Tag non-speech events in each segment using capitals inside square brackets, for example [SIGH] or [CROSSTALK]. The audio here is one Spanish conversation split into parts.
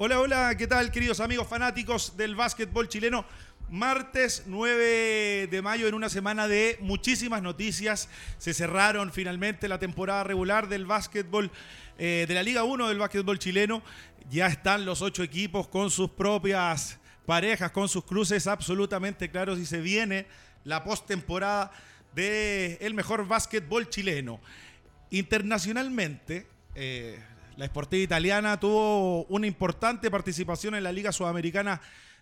Hola, hola, ¿qué tal queridos amigos fanáticos del básquetbol chileno? Martes 9 de mayo en una semana de muchísimas noticias. Se cerraron finalmente la temporada regular del básquetbol eh, de la Liga 1 del básquetbol chileno. Ya están los ocho equipos con sus propias parejas, con sus cruces absolutamente claros y se viene la postemporada del mejor básquetbol chileno. Internacionalmente, eh, la Sportiva Italiana tuvo una importante participación en la Liga Sudamericana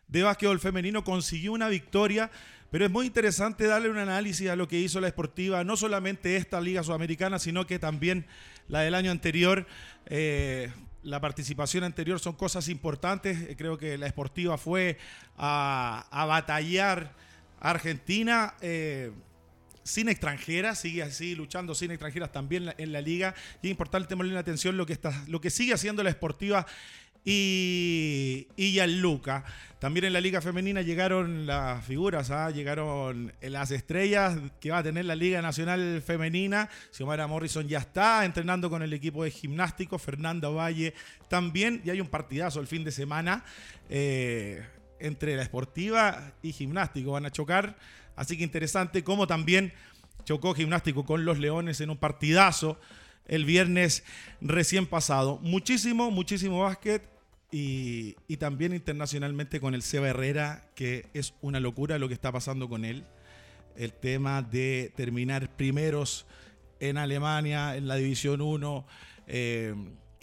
de Básquetbol Femenino, consiguió una victoria, pero es muy interesante darle un análisis a lo que hizo la Sportiva, no solamente esta Liga Sudamericana, sino que también la del año anterior. Eh, la participación anterior son cosas importantes. Creo que la Sportiva fue a, batallar a Argentina. Eh, sin extranjeras, sigue así luchando sin extranjeras también en la liga. Y es importante tenerle la atención lo que, está, lo que sigue haciendo la Esportiva y, y Luca. También en la Liga Femenina llegaron las figuras, ¿ah? llegaron las estrellas que va a tener la Liga Nacional Femenina. Xiomara Morrison ya está entrenando con el equipo de gimnástico, Fernanda Valle también, y hay un partidazo el fin de semana eh, entre la esportiva y gimnástico. Van a chocar Así que interesante como también chocó gimnástico con los Leones en un partidazo el viernes recién pasado. Muchísimo, muchísimo básquet y, también internacionalmente con el Seba Herrera, que es una locura lo que está pasando con él. El tema de terminar primeros en Alemania, en la División 1. Eh,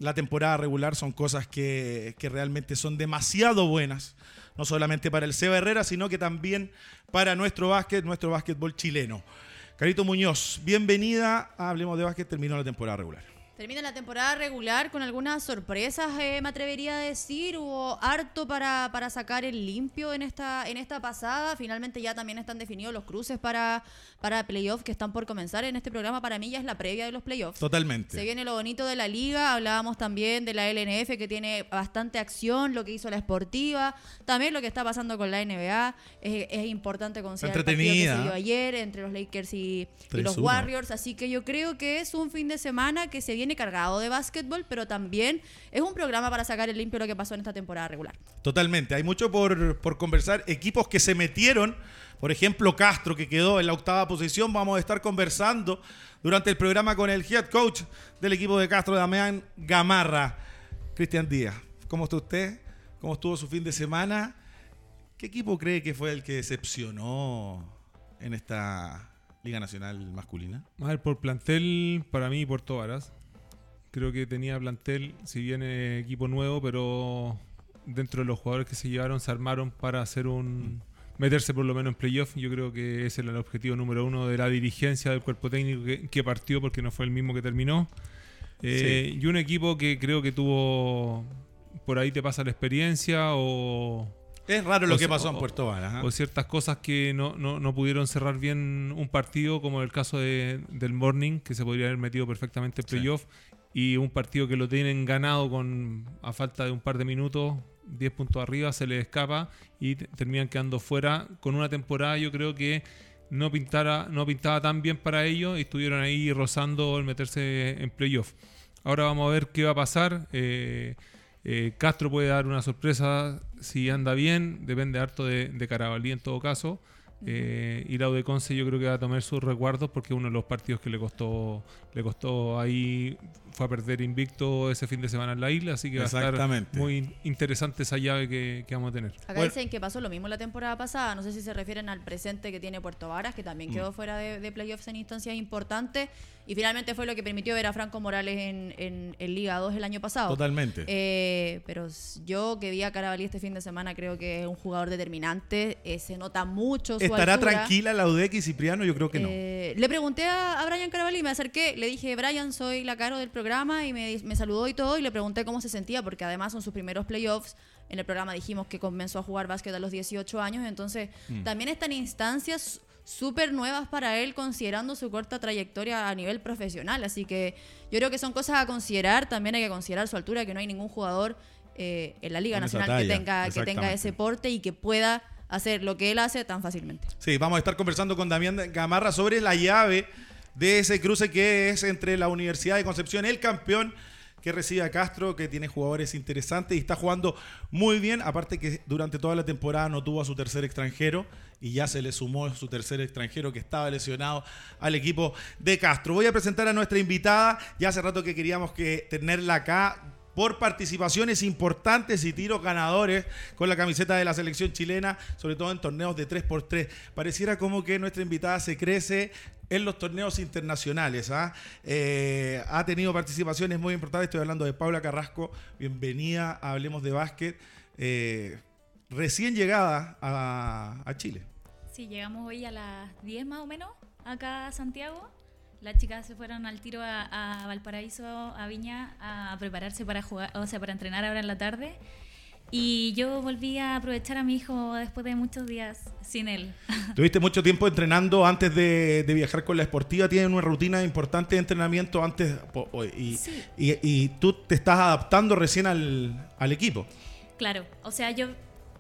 la temporada regular son cosas que, que realmente son demasiado buenas no solamente para el Seba Herrera, sino que también para nuestro básquet, nuestro básquetbol chileno. Carito Muñoz, bienvenida Hablemos de Básquet, terminó la temporada regular. Termina la temporada regular con algunas sorpresas, eh, me atrevería a decir. Hubo harto para, para sacar el limpio en esta, en esta pasada. Finalmente ya también están definidos los cruces para, para playoffs que están por comenzar. En este programa para mí ya es la previa de los playoffs. Totalmente. Se viene lo bonito de la liga. Hablábamos también de la LNF que tiene bastante acción, lo que hizo la Esportiva. También lo que está pasando con la NBA. Es, importante considerar el partido que se dio ayer entre los Lakers y, y los Warriors. Así que yo creo que es un fin de semana que se viene viene cargado de básquetbol, pero también es un programa para sacar el limpio lo que pasó en esta temporada regular. Totalmente, hay mucho por, por conversar. Equipos que se metieron, por ejemplo Castro, que quedó en la octava posición, vamos a estar conversando durante el programa con el head coach del equipo de Castro, Damián Gamarra. Cristian Díaz, ¿cómo está usted? ¿Cómo estuvo su fin de semana? ¿Qué equipo cree que fue el que decepcionó en esta Liga Nacional Masculina? A ver, por plantel, para mí, Puerto Varas. Creo que tenía plantel, si bien equipo nuevo, pero dentro de los jugadores que se llevaron se armaron para hacer un meterse por lo menos en playoff. Yo creo que ese era el objetivo número uno de la dirigencia del cuerpo técnico que, partió porque no fue el mismo que terminó. Eh, y un equipo que creo que tuvo por ahí te pasa la experiencia o es raro lo que pasó en Puerto Vara. O ciertas cosas que no, no, pudieron cerrar bien un partido, como el caso de, del Morning, que se podría haber metido perfectamente en playoff y un partido que lo tienen ganado con a falta de un par de minutos, 10 puntos arriba, se les escapa y terminan quedando fuera con una temporada yo creo que no, pintara, no pintaba tan bien para ellos y estuvieron ahí rozando el meterse en playoff. Ahora vamos a ver qué va a pasar. Eh, eh, Castro puede dar una sorpresa si anda bien, depende harto de, de Carabalí en todo caso. Eh, y la Conce yo creo que va a tomar sus recuerdos porque uno de los partidos que le costó le costó ahí fue a perder invicto ese fin de semana en la isla, así que va a estar muy interesante esa llave que, vamos a tener. Acá dicen que pasó lo mismo la temporada pasada, no sé si se refieren al presente que tiene Puerto Varas, que también quedó mm. fuera de, playoffs en instancias importantes, y finalmente fue lo que permitió ver a Franco Morales en, en, Liga 2 el año pasado. Totalmente. Eh, pero yo que vi a Carabalí este fin de semana creo que es un jugador determinante, eh, se nota mucho su ¿Estará tranquila la UDEC y Cipriano? Yo creo que no. Eh, le pregunté a, a Brian Carabalí, me acerqué, le dije, Brian, soy la caro del programa programa y me, me, saludó y todo y le pregunté cómo se sentía porque además son sus primeros playoffs. En el programa dijimos que comenzó a jugar básquet a los 18 años, entonces mm. también están instancias súper nuevas para él considerando su corta trayectoria a nivel profesional. Así que yo creo que son cosas a considerar. También hay que considerar su altura, que no hay ningún jugador eh, en la Liga Nacional que tenga, que tenga ese porte y que pueda hacer lo que él hace tan fácilmente. Sí, vamos a estar conversando con Damián Gamarra sobre la llave de ese cruce que es entre la Universidad de Concepción, el campeón, que recibe a Castro, que tiene jugadores interesantes y está jugando muy bien. Aparte que durante toda la temporada no tuvo a su tercer extranjero y ya se le sumó su tercer extranjero que estaba lesionado al equipo de Castro. Voy a presentar a nuestra invitada. Ya hace rato que queríamos que tenerla acá por participaciones importantes y tiros ganadores con la camiseta de la selección chilena, sobre todo en torneos de 3x3. Pareciera como que nuestra invitada se crece en los torneos internacionales. ¿ah? Eh, ha tenido participaciones muy importantes. Estoy hablando de Paula Carrasco. Bienvenida Hablemos de Básquet. Eh, recién llegada a, a Chile. Sí, llegamos hoy a las 10 más o menos acá a Santiago. Las chicas se fueron al tiro a, Valparaíso, a Viña, a prepararse para jugar, o sea, para entrenar ahora en la tarde. Y yo volví a aprovechar a mi hijo después de muchos días sin él. [LAUGHS] Tuviste mucho tiempo entrenando antes de, viajar con la esportiva. Tienen una rutina importante de entrenamiento antes y, y, tú te estás adaptando recién al, al, equipo. Claro, o sea, yo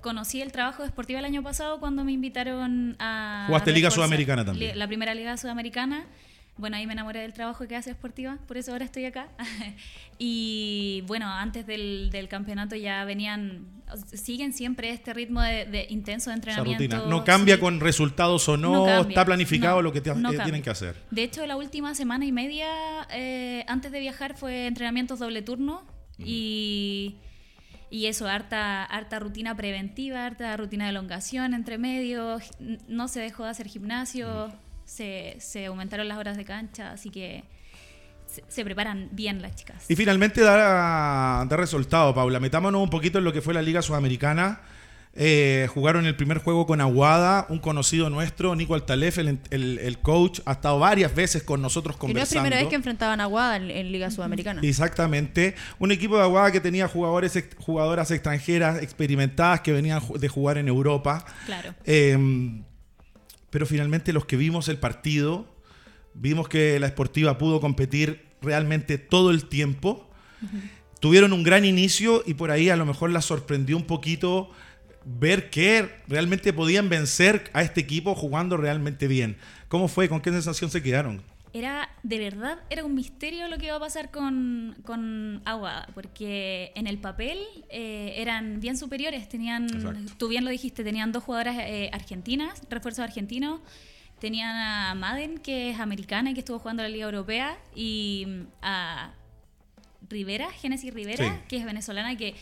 conocí el trabajo deportivo el año pasado cuando me invitaron a... Jugaste Liga Sudamericana también. La primera Liga Sudamericana bueno, ahí me enamoré del trabajo que hace Esportiva, por eso ahora estoy acá. [LAUGHS] y bueno, antes del, campeonato ya venían, siguen siempre este ritmo de, intenso de entrenamiento. No cambia con resultados o no, está planificado lo que eh, tienen que hacer. De hecho, la última semana y media eh, antes de viajar fue entrenamientos doble turno y... Y eso, harta, harta rutina preventiva, harta rutina de elongación entre medios, no se dejó de hacer gimnasio, se, se aumentaron las horas de cancha, así que se, preparan bien las chicas. Y finalmente da, da resultado, Paula. Metámonos un poquito en lo que fue la Liga Sudamericana. Eh, jugaron el primer juego con Aguada, un conocido nuestro, Nico Altalef, el, el, coach, ha estado varias veces con nosotros conversando. Y no es primera vez que enfrentaban a Aguada en, Liga Sudamericana. Exactamente. Un equipo de Aguada que tenía jugadores, jugadoras extranjeras experimentadas que venían de jugar en Europa. Claro. Eh, pero finalmente los que vimos el partido, vimos que la Esportiva pudo competir realmente todo el tiempo. Tuvieron un gran inicio y por ahí a lo mejor la sorprendió un poquito ver que realmente podían vencer a este equipo jugando realmente bien. ¿Cómo fue? ¿Con qué sensación se quedaron? Era, de verdad, era un misterio lo que iba a pasar con, con Agua, porque en el papel eh, eran bien superiores. Tenían, tú bien lo dijiste, tenían dos jugadoras eh, argentinas, refuerzos argentinos. Tenían a Madden, que es americana y que estuvo jugando en la Liga Europea, y mm, a Rivera, Genesis Rivera, que es venezolana, que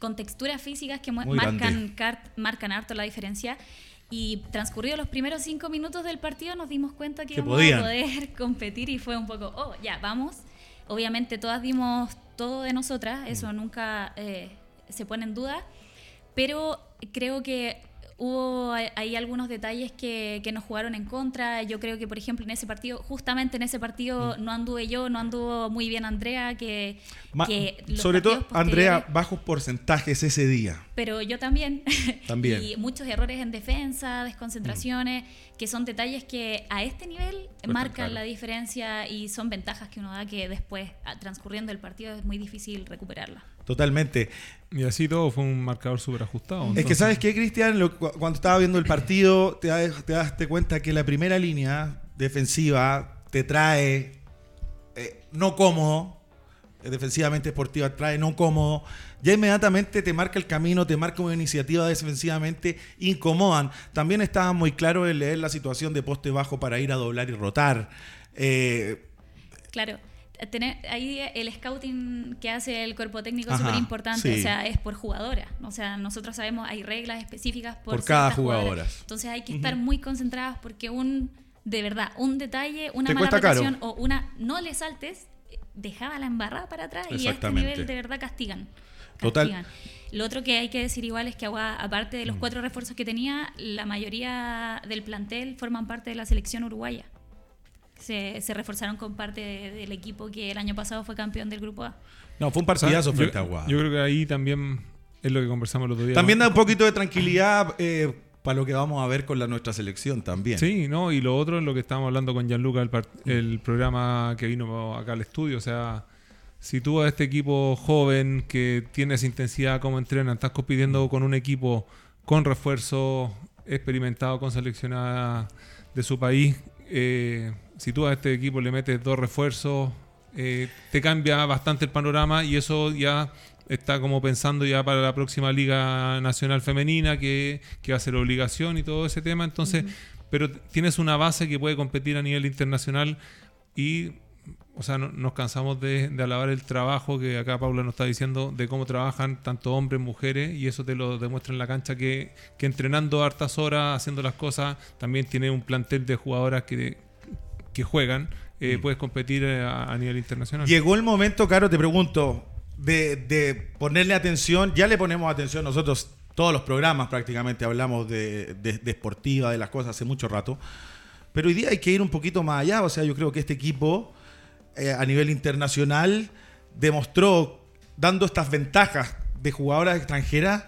con texturas físicas que marcan, marcan harto la diferencia. Y transcurridos los primeros cinco minutos del partido nos dimos cuenta que, íbamos a poder [LAUGHS] competir y fue un poco, oh, ya, vamos. Obviamente todas dimos todo de nosotras, eso mm. nunca eh, se pone en duda, pero creo que hubo ahí algunos detalles que, que, nos jugaron en contra. Yo creo que, por ejemplo, en ese partido, justamente en ese partido, mm. no anduve yo, no anduvo muy bien Andrea, que... sobre todo, Andrea, bajos porcentajes ese día. Pero yo también. [LAUGHS] También. y muchos errores en defensa, desconcentraciones, mm. que son detalles que a este nivel marcan la diferencia y son ventajas que uno da que después, transcurriendo el partido, es muy difícil recuperarla. Totalmente. Y así todo fue un marcador súper ajustado. Es que sabes qué, Cristian, cuando estaba viendo el partido, te, te das cuenta que la primera línea defensiva te trae eh, no cómodo, eh, defensivamente esportiva trae no cómodo, ya inmediatamente te marca el camino, te marca una iniciativa defensivamente, incomodan. También estaba muy claro en leer la situación de poste bajo para ir a doblar y rotar. Eh, claro tener ahí el scouting que hace el cuerpo técnico es súper importante, o sea, es por jugadora. O sea, nosotros sabemos, hay reglas específicas por, cada jugadora. Entonces hay que estar muy concentradas porque un, de verdad, un detalle, una mala rotación o una no le saltes, dejaba la embarrada para atrás y a este nivel de verdad castigan. Total. Lo otro que hay que decir igual es que Agua, aparte de los mm. cuatro refuerzos que tenía, la mayoría del plantel forman parte de la selección uruguaya se, se reforzaron con parte del equipo que el año pasado fue campeón del Grupo A. No, fue un partidazo frente a Yo creo que ahí también es lo que conversamos el otro día. También da un poquito de tranquilidad eh, para lo que vamos a ver con la nuestra selección también. Sí, ¿no? Y lo otro es lo que estábamos hablando con Gianluca, el, el programa que vino acá al estudio. O sea, si tú a este equipo joven que tiene esa intensidad como entrena, estás compitiendo con un equipo con refuerzo experimentado, con seleccionada de su país, eh, si tú a este equipo le metes dos refuerzos, eh, te cambia bastante el panorama y eso ya está como pensando ya para la próxima Liga Nacional Femenina, que, que va a ser obligación y todo ese tema. Entonces, pero tienes una base que puede competir a nivel internacional y o sea, no, nos cansamos de, de, alabar el trabajo que acá Paula nos está diciendo de cómo trabajan tanto hombres, mujeres, y eso te lo demuestra en la cancha que, que entrenando hartas horas, haciendo las cosas, también tiene un plantel de jugadoras que, que juegan, eh, mm. puedes competir eh, a, a, nivel internacional. Llegó el momento, Caro, te pregunto, de, de, ponerle atención, ya le ponemos atención nosotros, todos los programas prácticamente hablamos de, de, de esportiva, de las cosas hace mucho rato, pero hoy día hay que ir un poquito más allá, o sea, yo creo que este equipo eh, a nivel internacional demostró, dando estas ventajas de jugadoras extranjeras,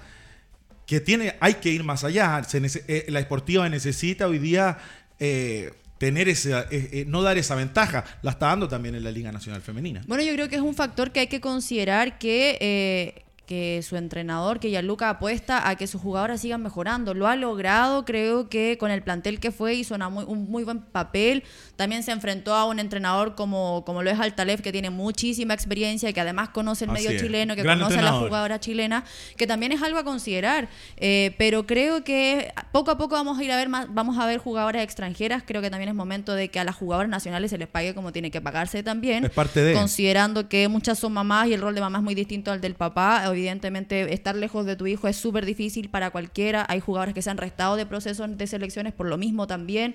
que tiene, hay que ir más allá. Se, eh, la esportiva necesita hoy día eh, tener esa, eh, no dar esa ventaja. La está dando también en la Liga Nacional Femenina. Bueno, yo creo que es un factor que hay que considerar que eh, que su entrenador, que Gianluca apuesta a que sus jugadoras sigan mejorando. Lo ha logrado, creo que con el plantel que fue hizo un muy buen papel. También se enfrentó a un entrenador como, como lo es Altalef, que tiene muchísima experiencia, que además conoce el Así medio es. chileno, que Gran conoce a la jugadora chilena, que también es algo a considerar. Eh, pero creo que poco a poco vamos a ir a ver más, vamos a ver jugadoras extranjeras. Creo que también es momento de que a las jugadoras nacionales se les pague como tiene que pagarse también Es parte de. considerando que muchas son mamás y el rol de mamá es muy distinto al del papá. Evidentemente, estar lejos de tu hijo es súper difícil para cualquiera. Hay jugadores que se han restado de procesos de selecciones por lo mismo también.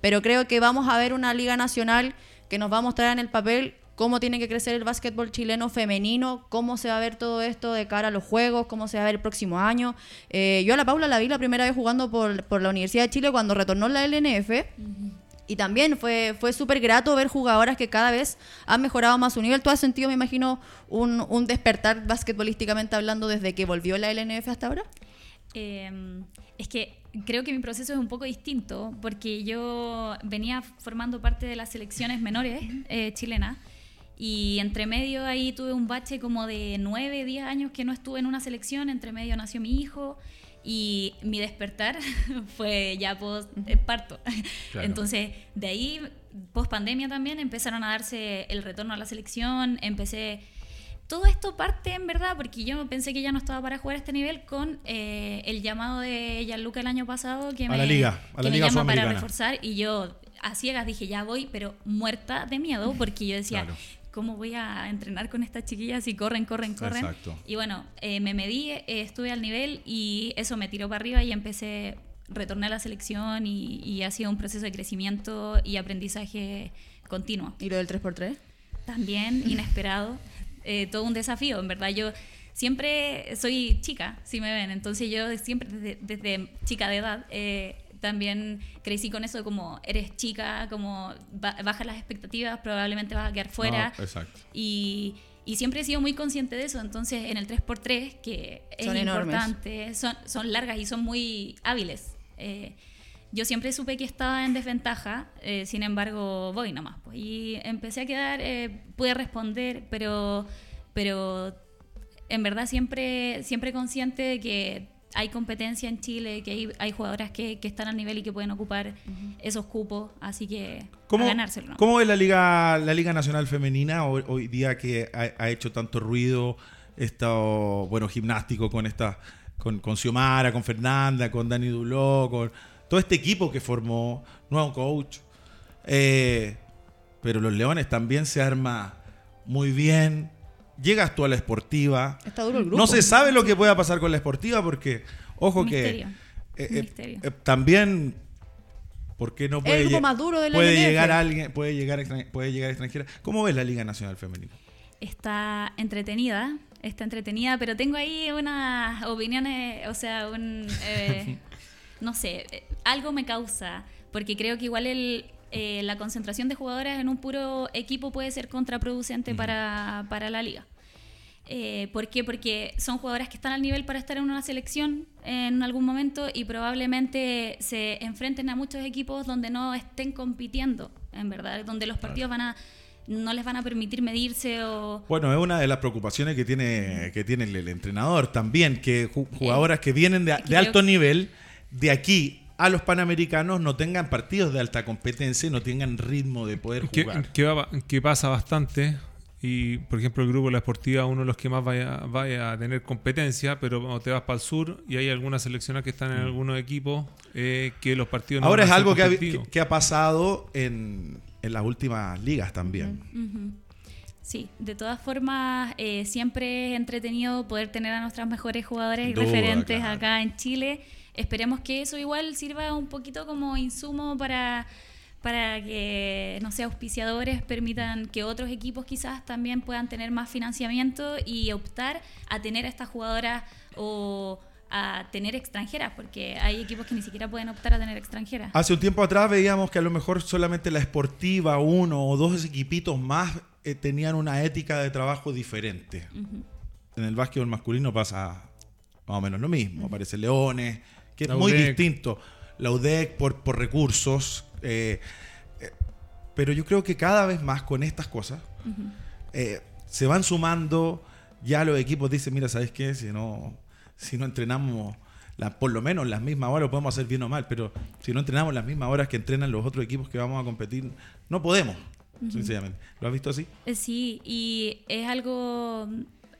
Pero creo que vamos a ver una liga nacional que nos va a mostrar en el papel cómo tiene que crecer el básquetbol chileno femenino, cómo se va a ver todo esto de cara a los juegos, cómo se va a ver el próximo año. Eh, yo a la Paula la vi la primera vez jugando por, por la Universidad de Chile cuando retornó la LNF. Y también fue, fue súper grato ver jugadoras que cada vez han mejorado más su nivel. ¿Tú has sentido, me imagino, un, un despertar basquetbolísticamente hablando desde que volvió la LNF hasta ahora? Eh, es que creo que mi proceso es un poco distinto porque yo venía formando parte de las selecciones menores eh, chilenas y entre medio ahí tuve un bache como de 9, 10 años que no estuve en una selección, entre medio nació mi hijo y mi despertar [LAUGHS] fue ya post eh, parto. Claro. Entonces, de ahí, post pandemia también, empezaron a darse el retorno a la selección, empecé... Todo esto parte en verdad porque yo pensé que ya no estaba para jugar a este nivel con eh, el llamado de Gianluca el año pasado que A me, la liga, a la que me liga llama para reforzar y yo a ciegas dije ya voy, pero muerta de miedo porque yo decía, Claro. ¿cómo voy a entrenar con estas chiquillas y corren, corren, corren? Exacto. Y bueno, eh, me medí, eh, estuve al nivel y eso me tiró para arriba y empecé, retorné a la selección y, y ha sido un proceso de crecimiento y aprendizaje continuo. ¿Y lo del 3x3? También inesperado, [LAUGHS] eh, todo un desafío, en verdad yo siempre soy chica, si me ven, entonces yo siempre desde, desde chica de edad eh, también crecí con eso como eres chica, como ba- bajas las expectativas, probablemente vas a quedar fuera. No, exacto. Y, y siempre he sido muy consciente de eso. Entonces, en el 3x3, que es Son importante, son, son largas y son muy hábiles. Eh, yo siempre supe que estaba en desventaja, eh, sin embargo, voy nomás. pues. y empecé a quedar, eh, pude responder, pero, pero en verdad siempre, siempre consciente de que hay competencia en Chile, que hay, hay jugadoras que, que están al nivel y que pueden ocupar esos cupos, así que ¿Cómo, a ganárselo. ¿no? ¿Cómo ves la Liga, la Liga Nacional Femenina hoy, hoy día que ha, ha hecho tanto ruido, estado, bueno, gimnástico con esta, con, con Xiomara, con Fernanda, con Dani Duló, con todo este equipo que formó, nuevo coach. Eh, pero los Leones también se arma muy bien. Llegas tú a la esportiva. Está duro el grupo. No se sabe lo que pueda pasar con la esportiva porque, ojo Un que misterio. eh, eh, misterio. eh, también, ¿por qué no puede, el grupo más duro de la puede LNF. llegar alguien, puede llegar, puede llegar extranjera? ¿Cómo ves la Liga Nacional Femenina? está entretenida, está entretenida, pero tengo ahí unas opiniones, o sea, un, eh, [LAUGHS] no sé, eh, algo me causa, porque creo que igual el, eh, la concentración de jugadoras en un puro equipo puede ser contraproducente para, para la liga. Eh, ¿Por qué? Porque son jugadoras que están al nivel para estar en una selección en algún momento y probablemente se enfrenten a muchos equipos donde no estén compitiendo, en verdad, donde los partidos van a no les van a permitir medirse o Bueno, es una de las preocupaciones que tiene, que tiene el, el entrenador también, que ju- jugadoras que vienen de, alto nivel, de aquí a los panamericanos no tengan partidos de alta competencia y no tengan ritmo de poder jugar. Que, pasa bastante. Y, por ejemplo, el grupo La Esportiva, uno de los que más vaya, vaya a tener competencia, pero cuando te vas para el sur y hay algunas selecciones que están en mm. algunos equipos, eh, que los partidos no Ahora es algo que ha, que, ha, pasado en, en, las últimas ligas también. Sí, de todas formas, eh, siempre es entretenido poder tener a nuestras mejores jugadores y referentes acá en Chile. Esperemos que eso igual sirva un poquito como insumo para, para que, no sé, auspiciadores permitan que otros equipos quizás también puedan tener más financiamiento y optar a tener a estas jugadoras o a tener extranjeras, porque hay equipos que ni siquiera pueden optar a tener extranjeras. Hace un tiempo atrás veíamos que a lo mejor solamente la esportiva, uno o dos equipitos más eh, tenían una ética de trabajo diferente. En el básquetbol masculino pasa más o menos lo mismo. Aparece Leones, que es muy distinto. La UDEC por, por recursos. Eh, eh, pero yo creo que cada vez más con estas cosas se van sumando. Ya los equipos dicen, mira, ¿sabes qué? Si no, si no entrenamos la, por lo menos las mismas horas, lo podemos hacer bien o mal, pero si no entrenamos las mismas horas que entrenan los otros equipos que vamos a competir, no podemos. ¿Lo has visto así? Eh, sí, y es algo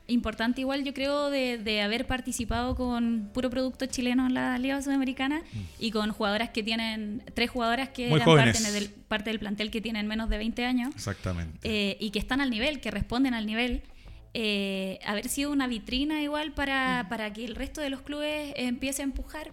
importante igual yo creo de, haber participado con puro producto chileno en la Liga Sudamericana mm. y con jugadoras que tienen, tres jugadoras que eran parte del, parte del, plantel que tienen menos de 20 años. Exactamente. Eh, y que están al nivel, que responden al nivel. Eh, haber sido una vitrina igual para, mm. para que el resto de los clubes empiece a empujar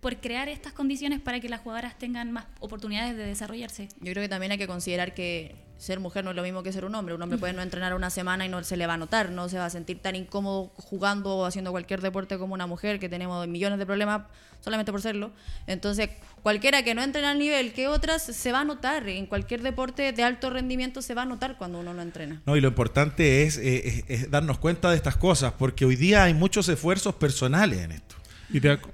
por crear estas condiciones para que las jugadoras tengan más oportunidades de desarrollarse. Yo creo que también hay que considerar que ser mujer no es lo mismo que ser un hombre. Un hombre puede no entrenar una semana y no se le va a notar, no se va a sentir tan incómodo jugando o haciendo cualquier deporte como una mujer, que tenemos millones de problemas solamente por serlo. Entonces, cualquiera que no entrena al nivel que otras se va a notar. En cualquier deporte de alto rendimiento se va a notar cuando uno no entrena. No, y lo importante es, eh, es darnos cuenta de estas cosas, porque hoy día hay muchos esfuerzos personales en esto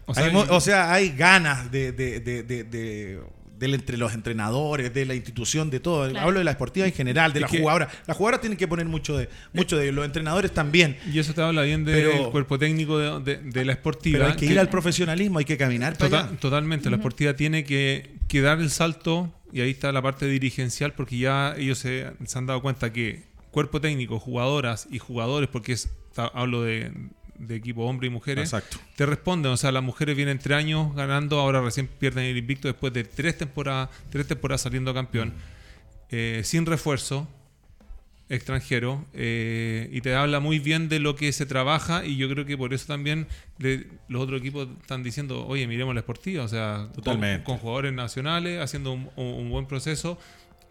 o, sea, hay, ganas de, entre los entrenadores, de la institución, de todo. Hablo de la esportiva en general, de la jugadora. Las jugadoras tienen que poner mucho de mucho de los entrenadores también. Y eso te habla bien del cuerpo técnico de, la esportiva. Pero hay que, ir al profesionalismo, hay que caminar Totalmente, la esportiva tiene que, dar el salto y ahí está la parte dirigencial porque ya ellos se, han dado cuenta que cuerpo técnico, jugadoras y jugadores, porque es, hablo de, de equipo hombre y mujeres, te responden. O sea, las mujeres vienen tres años ganando, ahora recién pierden el invicto después de tres temporadas, tres temporadas saliendo campeón, eh, sin refuerzo extranjero, eh, y te habla muy bien de lo que se trabaja, y yo creo que por eso también los otros equipos están diciendo, oye, miremos la esportiva, o sea, Con, jugadores nacionales, haciendo un, buen proceso,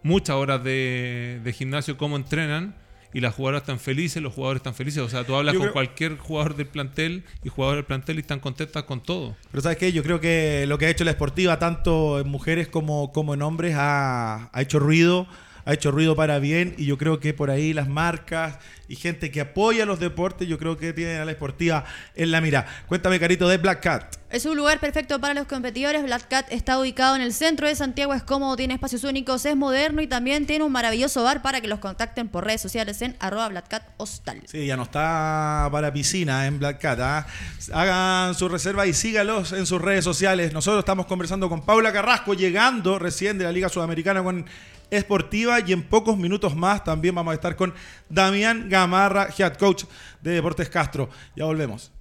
muchas horas de, de gimnasio, cómo entrenan y las jugadoras están felices, los jugadores están felices. O sea, tú hablas con cualquier jugador del plantel y jugadores del plantel y están contentas con todo. Pero ¿sabes qué? Yo creo que lo que ha hecho la esportiva, tanto en mujeres como, como en hombres, ha, ha hecho ruido ha hecho ruido para bien y yo creo que por ahí las marcas y gente que apoya los deportes, yo creo que tienen a la esportiva en la mira. Cuéntame, Carito, de Black Cat. Es un lugar perfecto para los competidores. Black Cat está ubicado en el centro de Santiago, es cómodo, tiene espacios únicos, es moderno y también tiene un maravilloso bar para que los contacten por redes sociales en arroba Black Cat Hostal. Sí, ya no está para piscina en Black Cat. ¿ah? Hagan su reserva y sígalos en sus redes sociales. Nosotros estamos conversando con Paula Carrasco, llegando recién de la Liga Sudamericana con esportiva y en pocos minutos más también vamos a estar con Damián Gamarra, head coach de Deportes Castro. Ya volvemos.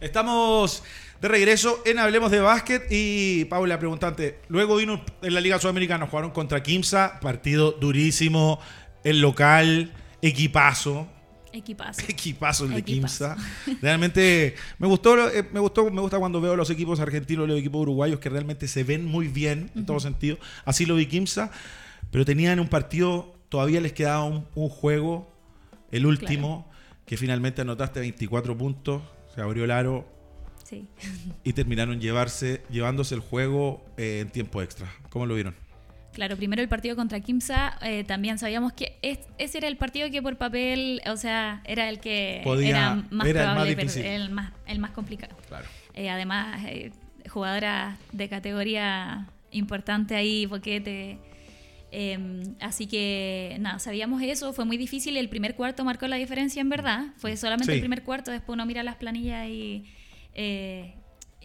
Estamos de regreso en Hablemos de Básquet y Paula preguntante, luego vino en la Liga Sudamericana, jugaron contra Kimsa, partido durísimo, el local, equipazo. Equipazo. [LAUGHS] Equipazo el de Kimsa. Realmente me gustó, eh, me gustó, me gusta cuando veo los equipos argentinos, los equipos uruguayos que realmente se ven muy bien en todo sentido. Así lo vi Kimsa, pero tenían un partido, todavía les quedaba un, juego, el último, que finalmente anotaste 24 puntos, se abrió el aro, y terminaron llevarse, llevándose el juego eh, en tiempo extra. ¿Cómo lo vieron? Claro, primero el partido contra Kimsa, eh, también sabíamos que ese era el partido que por papel, o sea, era el que era más probable, el más, el más, el más complicado. Eh, además, jugadora de categoría importante ahí, Boquete. Em, así que nada, sabíamos eso, fue muy difícil. El primer cuarto marcó la diferencia en verdad. Fue solamente el primer cuarto, después uno mira las planillas y eh,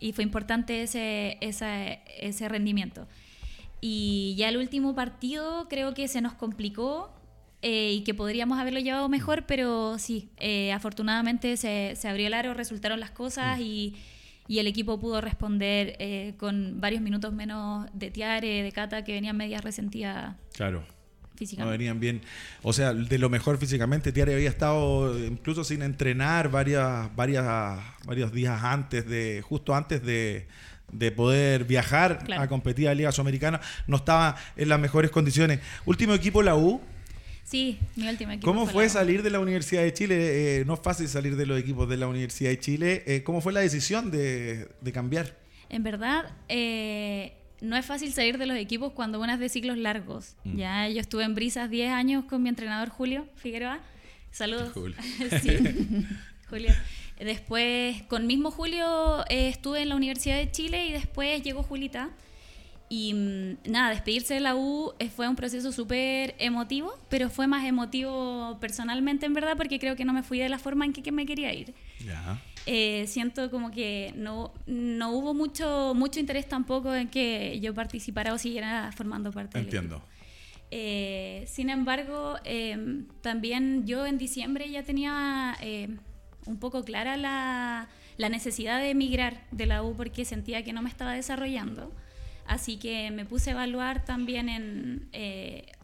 y fue importante ese, ese rendimiento. Y ya el último partido creo que se nos complicó eh, y que podríamos haberlo llevado mejor, pero sí, eh, afortunadamente se, se, abrió el aro, resultaron las cosas mm. y, y, el equipo pudo responder con varios minutos menos de Tiare, de Cata, que venían medias resentidas. Claro. No venían bien. O sea, de lo mejor físicamente, Tiare había estado incluso sin entrenar varias, varias, varios días antes de, justo antes de, poder viajar a competir a la Liga Sudamericana. No estaba en las mejores condiciones. Último equipo, la U. Sí, mi último equipo. ¿Cómo fue, salir de la Universidad de Chile? Eh, no es fácil salir de los equipos de la Universidad de Chile. Eh, ¿Cómo fue la decisión de, de cambiar? En verdad, eh, no es fácil salir de los equipos cuando uno es de ciclos largos. Mm. Ya yo estuve en Brisas 10 años con mi entrenador Julio Figueroa. Saludos. [LAUGHS] [LAUGHS] [LAUGHS] Julio. Después, con mismo Julio, eh, estuve en la Universidad de Chile y después llegó Julita. Y mm, nada, despedirse de la U eh, fue un proceso súper emotivo, pero fue más emotivo personalmente, en verdad, porque creo que no me fui de la forma en que, que me quería ir. Eh, siento como que no, no hubo mucho, mucho interés tampoco en que yo participara o siguiera formando parte Entiendo. del eh, sin embargo, em, también yo en diciembre ya tenía eh, un poco clara la, la, necesidad de emigrar de la U porque sentía que no me estaba desarrollando. Así que me puse a evaluar también en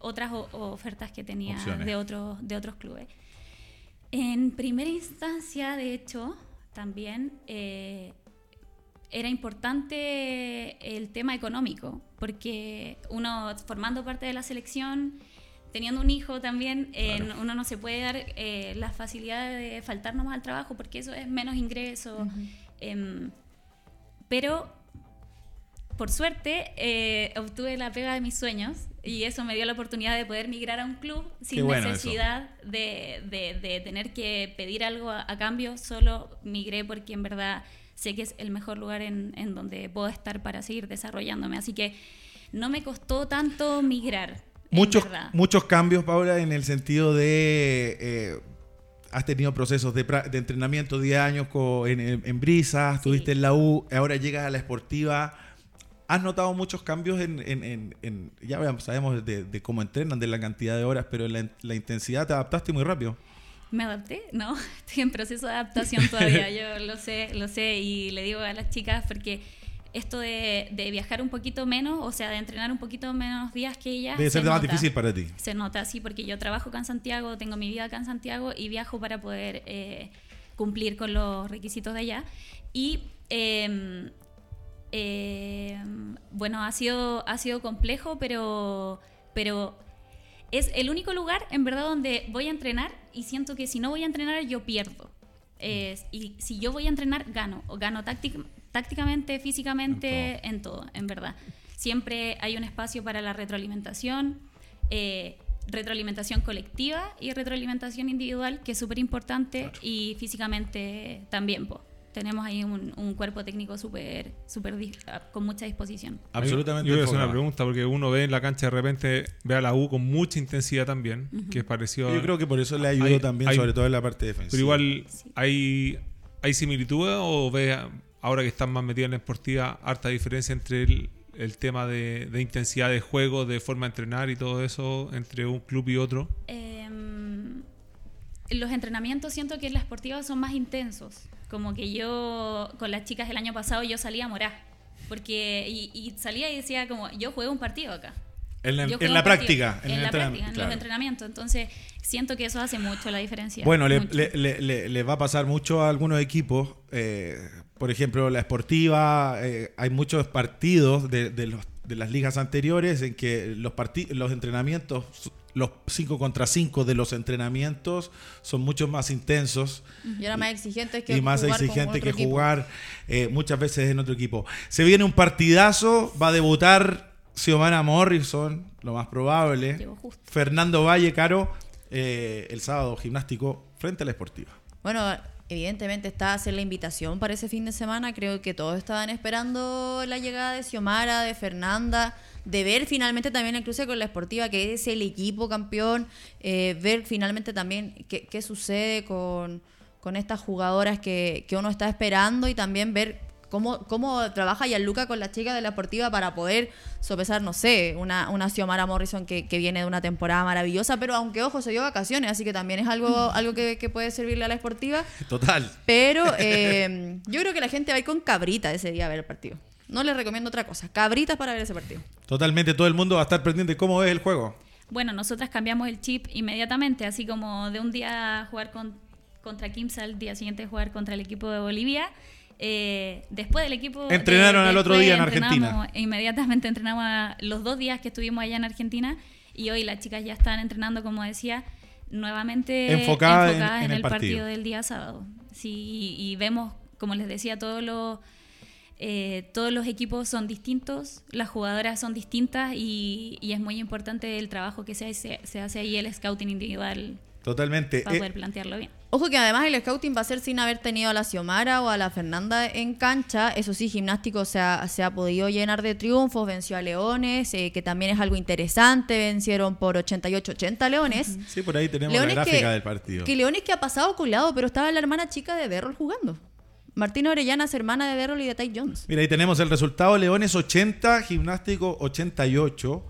otras ofertas que tenía de otros, de otros clubes. En primera instancia, de hecho, también eh, era importante el tema económico, porque uno formando parte de la selección, teniendo un hijo también, uno no se puede dar eh, la facilidad de faltarnos al trabajo, porque eso es menos ingreso. Em, pero por suerte, eh, obtuve la pega de mis sueños y eso me dio la oportunidad de poder migrar a un club sin necesidad de, tener que pedir algo a, cambio. Solo migré porque en verdad sé que es el mejor lugar en, donde puedo estar para seguir desarrollándome. Así que no me costó tanto migrar. Muchos, muchos cambios, Paula, en el sentido de... Eh, has tenido procesos de, entrenamiento 10 años en, en, Brisas, estuviste en la U, ahora llegas a la esportiva ¿Has notado muchos cambios en, en, en, ya sabemos de, cómo entrenan, de la cantidad de horas, pero en la, intensidad te adaptaste muy rápido? ¿Me adapté? No, [LAUGHS] estoy en proceso de adaptación todavía, yo lo sé, lo sé y le digo a las chicas porque esto de, de, viajar un poquito menos, o sea, de entrenar un poquito menos días que ellas. Debe ser más difícil para ti. Se nota, sí, porque yo trabajo acá en Santiago, tengo mi vida acá en Santiago y viajo para poder eh, cumplir con los requisitos de allá. Y eh, eh, bueno, ha sido, ha sido complejo, pero, pero es el único lugar en verdad donde voy a entrenar y siento que si no voy a entrenar yo pierdo. y si yo voy a entrenar, gano. O gano tácticamente, físicamente, en todo. en verdad. Siempre hay un espacio para la retroalimentación, eh, retroalimentación colectiva y retroalimentación individual, que es súper importante, y físicamente también tenemos ahí un, cuerpo técnico súper, super, con mucha disposición. Absolutamente. Yo voy a hacer una pregunta, porque uno ve en la cancha de repente, ve a la U con mucha intensidad también, que es parecido Yo creo que por eso le ayudó también, sobre todo en la parte defensiva. Pero igual, ¿hay, ¿hay similitudes o ve, ahora que están más metidas en la esportiva, harta diferencia entre el, el tema de, de, intensidad de juego, de forma de entrenar y todo eso entre un club y otro? Eh, los entrenamientos siento que en la esportiva son más intensos. Como que yo, con las chicas el año pasado, yo salía a morar. Porque, y, salía y decía como, yo juego un partido acá. En la, práctica. En, la práctica, en los entrenamientos. Entonces, siento que eso hace mucho la diferencia. Bueno, le, le, va a pasar mucho a algunos equipos. Eh, por ejemplo, la esportiva, eh, hay muchos partidos de, de, los, de las ligas anteriores en que los, los entrenamientos los 5 contra 5 de los entrenamientos son mucho más intensos. Y ahora más exigentes que y más exigente que jugar eh, muchas veces en otro equipo. Se viene un partidazo, va a debutar Xiomara Morrison, lo más probable. Fernando Valle, Caro, eh, el sábado gimnástico frente a la esportiva. Bueno, evidentemente está a hacer la invitación para ese fin de semana. Creo que todos estaban esperando la llegada de Xiomara, de Fernanda de ver finalmente también el cruce con la Esportiva, que es el equipo campeón, eh, ver finalmente también qué, sucede con, estas jugadoras que, uno está esperando y también ver cómo, cómo trabaja Luca con la chica de la Esportiva para poder sopesar, no sé, una, una Xiomara Morrison que, viene de una temporada maravillosa, pero aunque, ojo, se dio vacaciones, así que también es algo, algo que, puede servirle a la Esportiva. Total. Pero [LAUGHS] eh, yo creo que la gente va a ir con cabrita ese día a ver el partido. No les recomiendo otra cosa. Cabritas para ver ese partido. Totalmente, todo el mundo va a estar pendiente de cómo es el juego. Bueno, nosotras cambiamos el chip inmediatamente, así como de un día jugar con, contra Kimsa, al día siguiente jugar contra el equipo de Bolivia. Eh, después del equipo... Entrenaron el otro día en Argentina. Inmediatamente entrenamos los dos días que estuvimos allá en Argentina y hoy las chicas ya están entrenando, como decía, nuevamente enfocadas, en, el, partido. del día sábado. Sí, y vemos, como les decía, todos los eh, todos los equipos son distintos, las jugadoras son distintas y, es muy importante el trabajo que se hace, se hace ahí, el scouting individual. Totalmente. Para eh, poder plantearlo bien. Ojo que además el scouting va a ser sin haber tenido a la Xiomara o a la Fernanda en cancha. Eso sí, gimnástico se ha, se ha podido llenar de triunfos. Venció a Leones, eh, que también es algo interesante. Vencieron por 88-80 Leones. Sí, por ahí tenemos la gráfica del partido. Que Leones que ha pasado colado, pero estaba la hermana chica de Berrol jugando. Martina Orellana es hermana de Derrol y de Ty Jones. Mira, ahí tenemos el resultado. Leones 80, Gimnástico 88.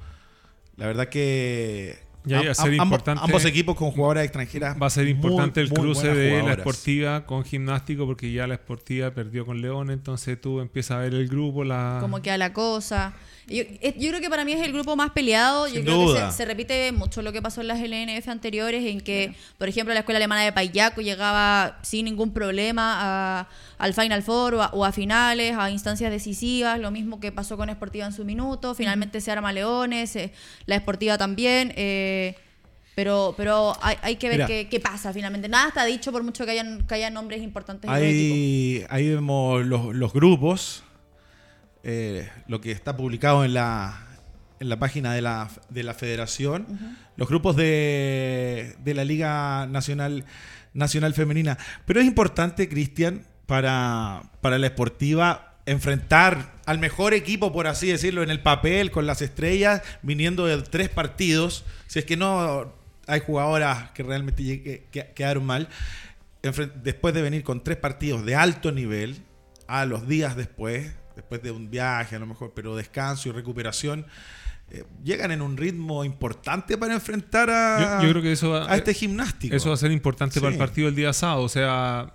La verdad que ambos, equipos con jugadoras extranjeras. Va a ser importante el cruce de la esportiva con gimnástico porque ya la esportiva perdió con León, entonces tú empiezas a ver el grupo, la... Cómo queda la cosa. Yo, creo que para mí es el grupo más peleado. yo creo que se, repite mucho lo que pasó en las LNF anteriores, en que, por ejemplo, la escuela alemana de Payaco llegaba sin ningún problema al Final Four o a, finales, a instancias decisivas. Lo mismo que pasó con Esportiva en su minuto. Finalmente se arma Leones, eh, la Esportiva también. Eh, pero, pero hay, que ver qué, pasa finalmente. Nada está dicho por mucho que hayan, que haya nombres importantes. Ahí, ahí vemos los, los grupos. Eh, lo que está publicado en la, en la página de la, de la federación, los grupos de, de, la Liga Nacional, Nacional Femenina. Pero es importante, Cristian, para, para la esportiva enfrentar al mejor equipo, por así decirlo, en el papel, con las estrellas, viniendo de tres partidos. Si es que no hay jugadoras que realmente quedaron mal, después de venir con tres partidos de alto nivel, a los días después, después de un viaje a lo mejor, pero descanso y recuperación, eh, llegan en un ritmo importante para enfrentar a, yo, creo que eso a este gimnástico. Eso va a ser importante para el partido del día sábado. O sea,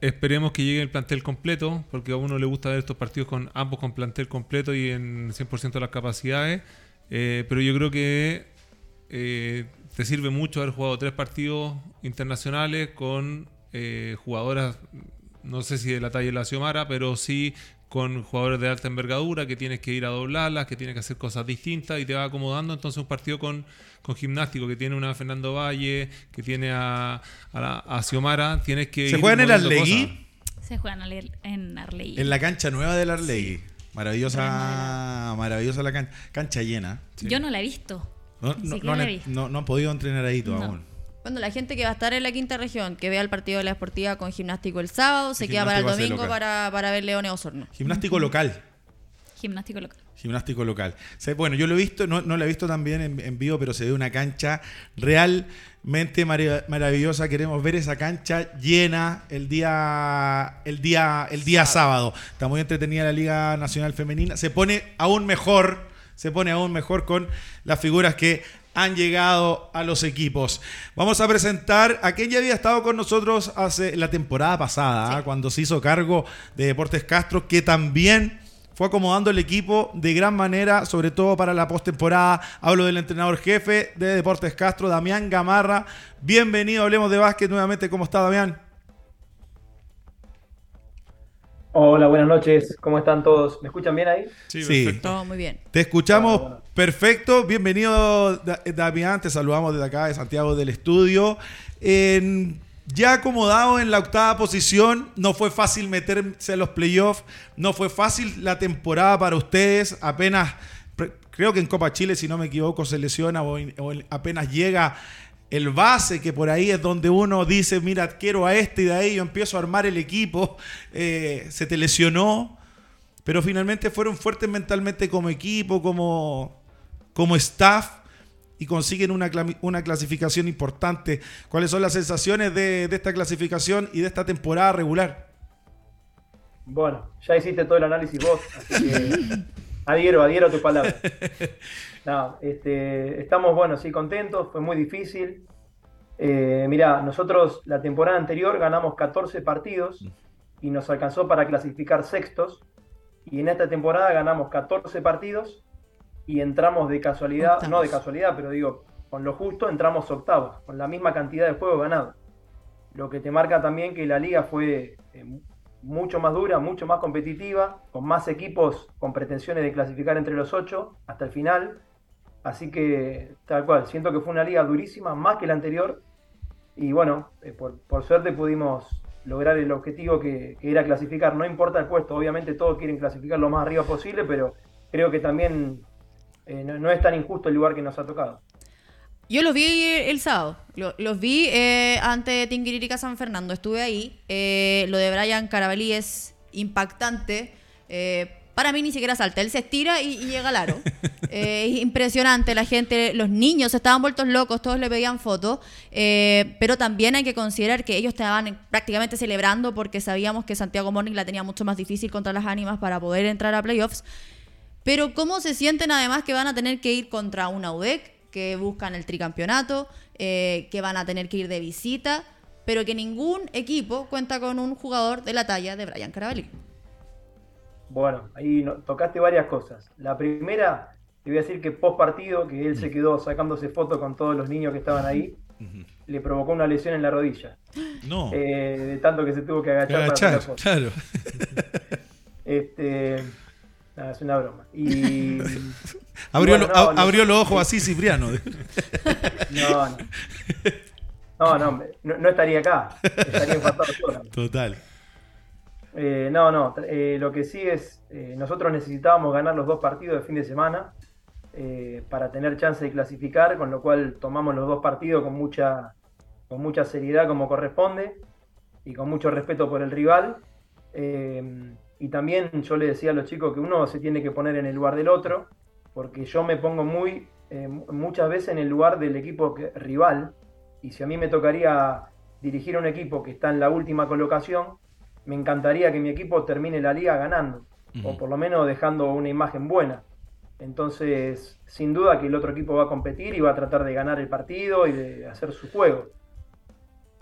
esperemos que llegue el plantel completo, porque a uno le gusta ver estos partidos con ambos con plantel completo y en 100% de las capacidades. Eh, pero yo creo que eh, te sirve mucho haber jugado tres partidos internacionales con jugadoras, no sé si de la talla de la Xiomara, pero sí con jugadores de alta envergadura que tienes que ir a doblarlas, que tienes que hacer cosas distintas y te va acomodando. Entonces un partido con, con gimnástico que tiene una Fernando Valle, que tiene a, a, Xiomara, tienes que... ¿Se juega en el Arlegui? Se juega en Arlegui. En la cancha nueva del Arlegui. Maravillosa, maravillosa la cancha. Cancha llena. Yo no la he visto. No, no, no, han podido entrenar ahí todo aún. Bueno, la gente que va a estar en la quinta región, que vea el partido de la Esportiva con gimnástico el sábado, se queda para el domingo para, para, ver Leones Osorno. Gimnástico local. Gimnástico local. Gimnástico local. Bueno, yo lo he visto, no, no lo he visto también en, en, vivo, pero se ve una cancha realmente maravillosa. Queremos ver esa cancha llena el día, el día, el día sábado. Está muy entretenida la Liga Nacional Femenina. Se pone aún mejor, se pone aún mejor con las figuras que han llegado a los equipos. Vamos a presentar a quien ya había estado con nosotros hace la temporada pasada, cuando se hizo cargo de Deportes Castro, que también fue acomodando el equipo de gran manera, sobre todo para la postemporada. Hablo del entrenador jefe de Deportes Castro, Damián Gamarra. Bienvenido, hablemos de básquet nuevamente. ¿Cómo está, Damián? Hola, buenas noches. ¿Cómo están todos? ¿Me escuchan bien ahí? Sí, perfecto. muy bien. Te escuchamos perfecto. Bienvenido, Damián. Te saludamos desde acá de Santiago del Estudio. ya acomodado en la octava posición, no fue fácil meterse en los playoffs, no fue fácil la temporada para ustedes. Apenas, creo que en Copa Chile, si no me equivoco, se lesiona o apenas llega el base, que por ahí es donde uno dice, mira, quiero a este y de ahí yo empiezo a armar el equipo, eh, se te lesionó, pero finalmente fueron fuertes mentalmente como equipo, como, como staff y consiguen una, una clasificación importante. ¿Cuáles son las sensaciones de, de esta clasificación y de esta temporada regular? Bueno, ya hiciste todo el análisis vos, así que adhiero, adhiero a tu palabra. [LAUGHS] Este, estamos, bueno, sí, contentos, fue muy difícil. Eh, mirá, nosotros la temporada anterior ganamos 14 partidos y nos alcanzó para clasificar sextos. Y en esta temporada ganamos 14 partidos y entramos de casualidad, no de casualidad, pero digo, con lo justo entramos octavos, con la misma cantidad de juegos ganados. Lo que te marca también que la liga fue eh, mucho más dura, mucho más competitiva, con más equipos con pretensiones de clasificar entre los ocho hasta el final. Así que, tal cual, siento que fue una liga durísima, más que la anterior. Y bueno, eh, por, suerte pudimos lograr el objetivo que, era clasificar. No importa el puesto, obviamente todos quieren clasificar lo más arriba posible, pero creo que también eh, no, es tan injusto el lugar que nos ha tocado. Yo los vi el sábado, los, vi eh, ante Tinguiririca San Fernando, estuve ahí. lo de Brian Carabalí es impactante. Para mí ni siquiera salta, él se estira y, llega al aro. [LAUGHS] Eh, es impresionante, la gente, los niños estaban vueltos locos, todos le pedían fotos, eh, pero también hay que considerar que ellos estaban prácticamente celebrando porque sabíamos que Santiago Morning la tenía mucho más difícil contra las ánimas para poder entrar a playoffs. Pero cómo se sienten además que van a tener que ir contra una UDEC, que buscan el tricampeonato, eh, que van a tener que ir de visita, pero que ningún equipo cuenta con un jugador de la talla de Brian Carabalí. Bueno, ahí tocaste varias cosas. La primera, te voy a decir que post partido, que él se mm. quedó sacándose fotos con todos los niños que estaban ahí, le provocó una lesión en la rodilla. No. Eh, de tanto que se tuvo que agachar, para fotos. Claro. [LAUGHS] Este, es una broma. Y, [LAUGHS] abrió, abrió los ojos así, Cipriano. [LAUGHS] no, no. No, no, no, estaría acá. Estaría en Total. Eh, no, no, eh, lo que sí es, eh, nosotros necesitábamos ganar los dos partidos de fin de semana para tener chance de clasificar, con lo cual tomamos los dos partidos con mucha, con mucha seriedad como corresponde y con mucho respeto por el rival. y también yo le decía a los chicos que uno se tiene que poner en el lugar del otro, porque yo me pongo muy, muchas veces en el lugar del equipo rival, y si a mí me tocaría dirigir a un equipo que está en la última colocación, me encantaría que mi equipo termine la liga ganando, o por lo menos dejando una imagen buena. Entonces, sin duda que el otro equipo va a competir y va a tratar de ganar el partido y de hacer su juego.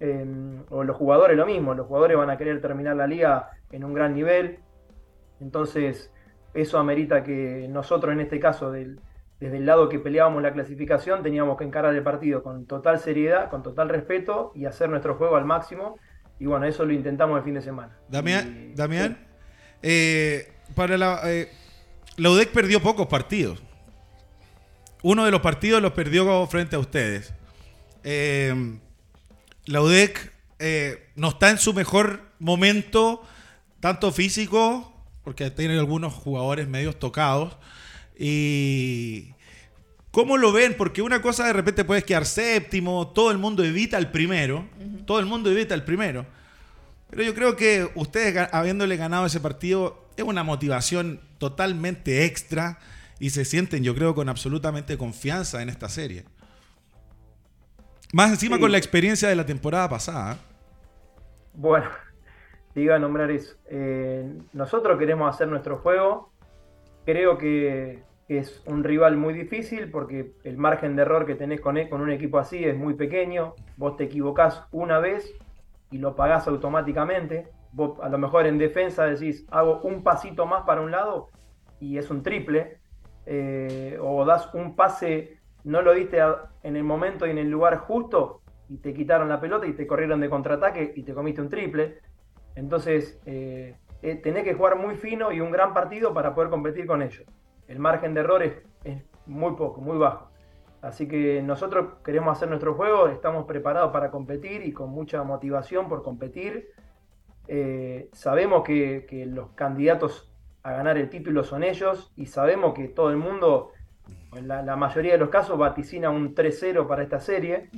Em, o los jugadores lo mismo, los jugadores van a querer terminar la liga en un gran nivel. Entonces, eso amerita que nosotros en este caso, desde el lado que peleábamos la clasificación, teníamos que encarar el partido con total seriedad, con total respeto y hacer nuestro juego al máximo y bueno, eso lo intentamos el fin de semana. Damián, Damián eh, para la, eh, la UDEC perdió pocos partidos. Uno de los partidos los perdió frente a ustedes. Eh, la UDEC no está en su mejor momento, tanto físico, porque tiene algunos jugadores medios tocados, y ¿Cómo lo ven? Porque una cosa de repente puedes quedar séptimo, todo el mundo evita el primero, todo el mundo evita el primero. Pero yo creo que ustedes habiéndole ganado ese partido es una motivación totalmente extra y se sienten, yo creo, con absolutamente confianza en esta serie. Más encima con la experiencia de la temporada pasada. Bueno, te iba a nombrar eso. Eh, nosotros queremos hacer nuestro juego. Creo que es un rival muy difícil porque el margen de error que tenés con, un equipo así es muy pequeño. Vos te equivocás una vez y lo pagás automáticamente. Vos a lo mejor en defensa decís, hago un pasito más para un lado y es un triple. Eh, o das un pase, no lo diste en el momento y en el lugar justo y te quitaron la pelota y te corrieron de contraataque y te comiste un triple. Entonces, eh, eh, tenés que jugar muy fino y un gran partido para poder competir con ellos el margen de errores es muy poco, muy bajo. Así que nosotros queremos hacer nuestro juego, estamos preparados para competir y con mucha motivación por competir. Eh, sabemos que, los candidatos a ganar el título son ellos y sabemos que todo el mundo, en la, mayoría de los casos, vaticina un 3-0 para esta serie,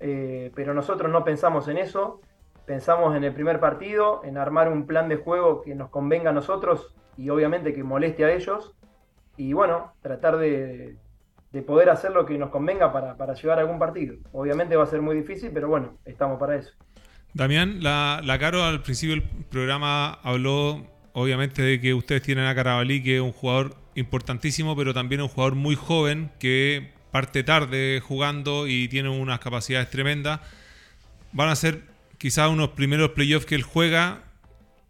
eh, pero nosotros no pensamos en eso, pensamos en el primer partido, en armar un plan de juego que nos convenga a nosotros y obviamente que moleste a ellos y bueno, tratar de, poder hacer lo que nos convenga para, para, llevar algún partido. Obviamente va a ser muy difícil, pero bueno, estamos para eso. Damián, la, la Caro al principio del programa habló obviamente de que ustedes tienen a Carabalí, que es un jugador importantísimo, pero también un jugador muy joven que parte tarde jugando y tiene unas capacidades tremendas. Van a ser quizás unos primeros playoffs que él juega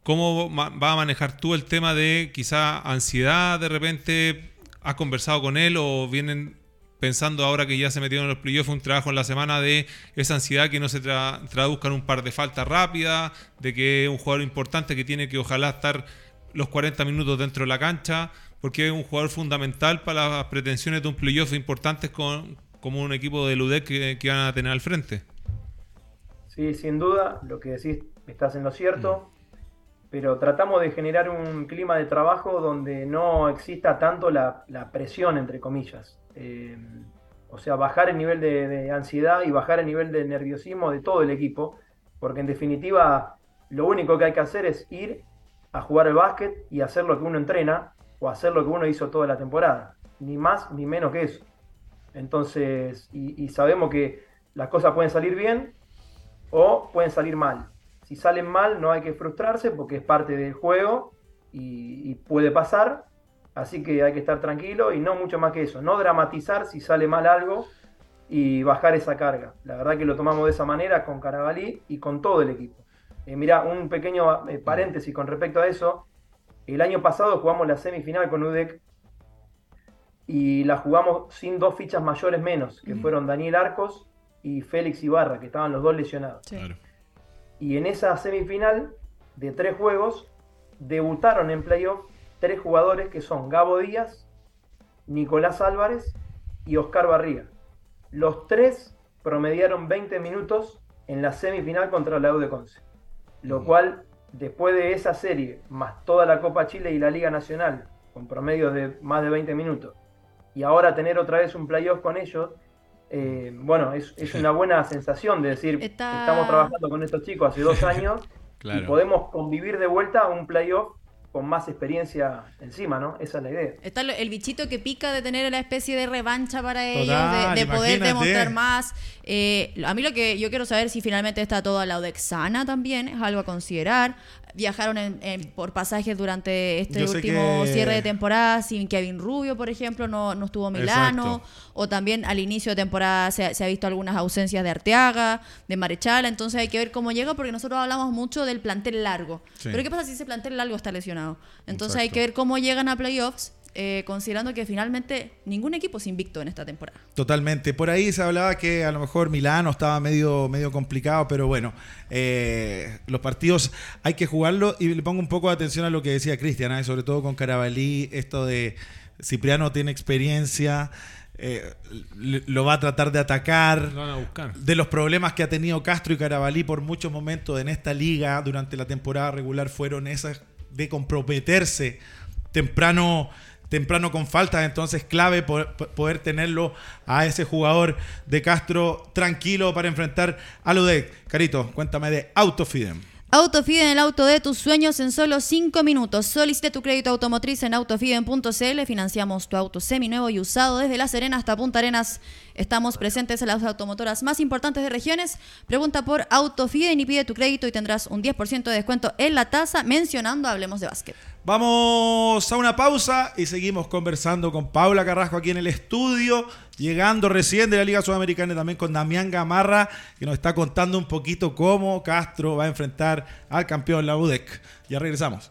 ¿Cómo va a manejar tú el tema de quizá ansiedad de repente? ¿Has conversado con él o vienen pensando ahora que ya se metieron en los playoffs un trabajo en la semana de esa ansiedad que no se traduzca en un par de faltas rápidas, de que es un jugador importante que tiene que ojalá estar los 40 minutos dentro de la cancha, porque es un jugador fundamental para las pretensiones de un playoff importantes con, como un equipo de LUDEC que, que, van a tener al frente. Sí, sin duda, lo que decís estás en lo cierto. Mm pero tratamos de generar un clima de trabajo donde no exista tanto la, presión, entre comillas. Eh, o sea, bajar el nivel de, ansiedad y bajar el nivel de nerviosismo de todo el equipo, porque en definitiva lo único que hay que hacer es ir a jugar el básquet y hacer lo que uno entrena o hacer lo que uno hizo toda la temporada, ni más ni menos que eso. Entonces, y sabemos que las cosas pueden salir bien o pueden salir mal si salen mal no hay que frustrarse porque es parte del juego y, puede pasar. Así que hay que estar tranquilo y no mucho más que eso. No dramatizar si sale mal algo y bajar esa carga. La verdad que lo tomamos de esa manera con Carabalí y con todo el equipo. Eh, mira, un pequeño eh, paréntesis con respecto a eso. El año pasado jugamos la semifinal con UDEC y la jugamos sin dos fichas mayores menos, que fueron Daniel Arcos y Félix Ibarra, que estaban los dos lesionados. Claro. Y en esa semifinal de tres juegos debutaron en playoff tres jugadores que son Gabo Díaz, Nicolás Álvarez y Oscar Barriga. Los tres promediaron 20 minutos en la semifinal contra la U de Conce. Lo cual, después de esa serie, más toda la Copa Chile y la Liga Nacional, con promedios de más de 20 minutos, y ahora tener otra vez un playoff con ellos, eh, bueno, es, una buena sensación de decir, [LAUGHS] estamos trabajando con estos chicos hace dos [LAUGHS] años y podemos convivir de vuelta a un playoff con más experiencia encima, ¿no? Esa es la idea. Está el bichito que pica de tener la especie de revancha para ellos, de, poder demostrar más. Eh, a mí lo que yo quiero saber si finalmente está toda la Odexana también, es algo a considerar viajaron por pasajes durante este último cierre de temporada sin Kevin Rubio, por ejemplo, no, no estuvo Milano, o también al inicio de temporada se, ha visto algunas ausencias de Arteaga, de Marechal, entonces hay que ver cómo llega porque nosotros hablamos mucho del plantel largo. Pero ¿qué pasa si ese plantel largo está lesionado? Entonces hay que ver cómo llegan a playoffs eh, considerando que finalmente ningún equipo se invicto en esta temporada. Totalmente. Por ahí se hablaba que a lo mejor Milano estaba medio, medio complicado, pero bueno, eh, los partidos hay que jugarlo y le pongo un poco de atención a lo que decía Cristian, ¿eh? sobre todo con Carabalí, esto de Cipriano tiene experiencia. lo va a tratar de atacar. De los problemas que ha tenido Castro y Carabalí por muchos momentos en esta liga durante la temporada regular fueron esas de comprometerse temprano temprano con faltas, entonces clave poder tenerlo a ese jugador de Castro tranquilo para enfrentar a de Carito, cuéntame de Autofidem. Autofiden el auto de tus sueños en solo 5 minutos. Solicite tu crédito automotriz en autofiden.cl. Financiamos tu auto seminuevo y usado desde La Serena hasta Punta Arenas. Estamos presentes en las automotoras más importantes de regiones. Pregunta por Autofiden y pide tu crédito y tendrás un 10% de descuento en la tasa mencionando Hablemos de Básquet. Vamos a una pausa y seguimos conversando con Paula Carrasco aquí en el estudio, llegando recién de la Liga Sudamericana y también con Damián Gamarra, que nos está contando un poquito cómo Castro va a enfrentar al campeón la UDEC. Ya regresamos.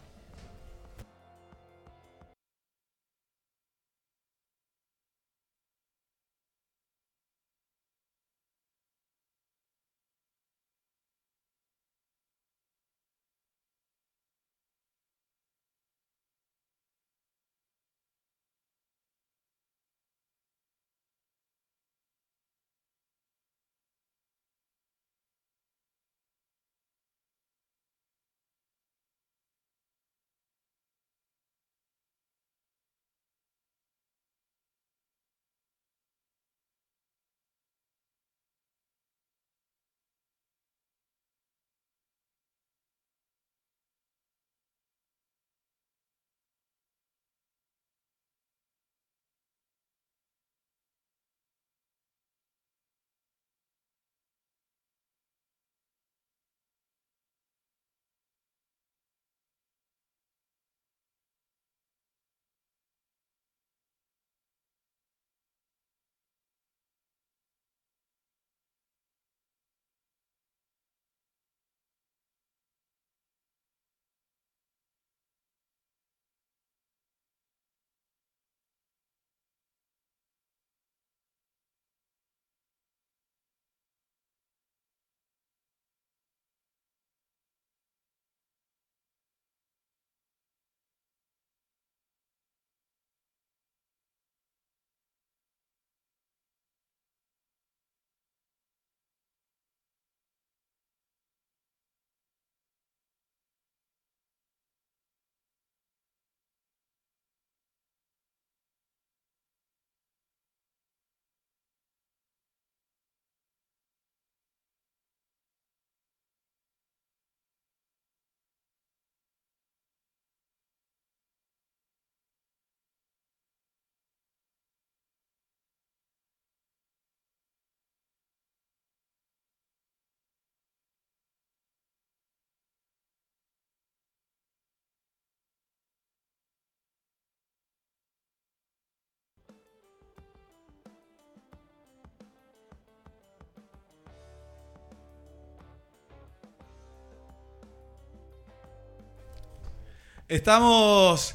Estamos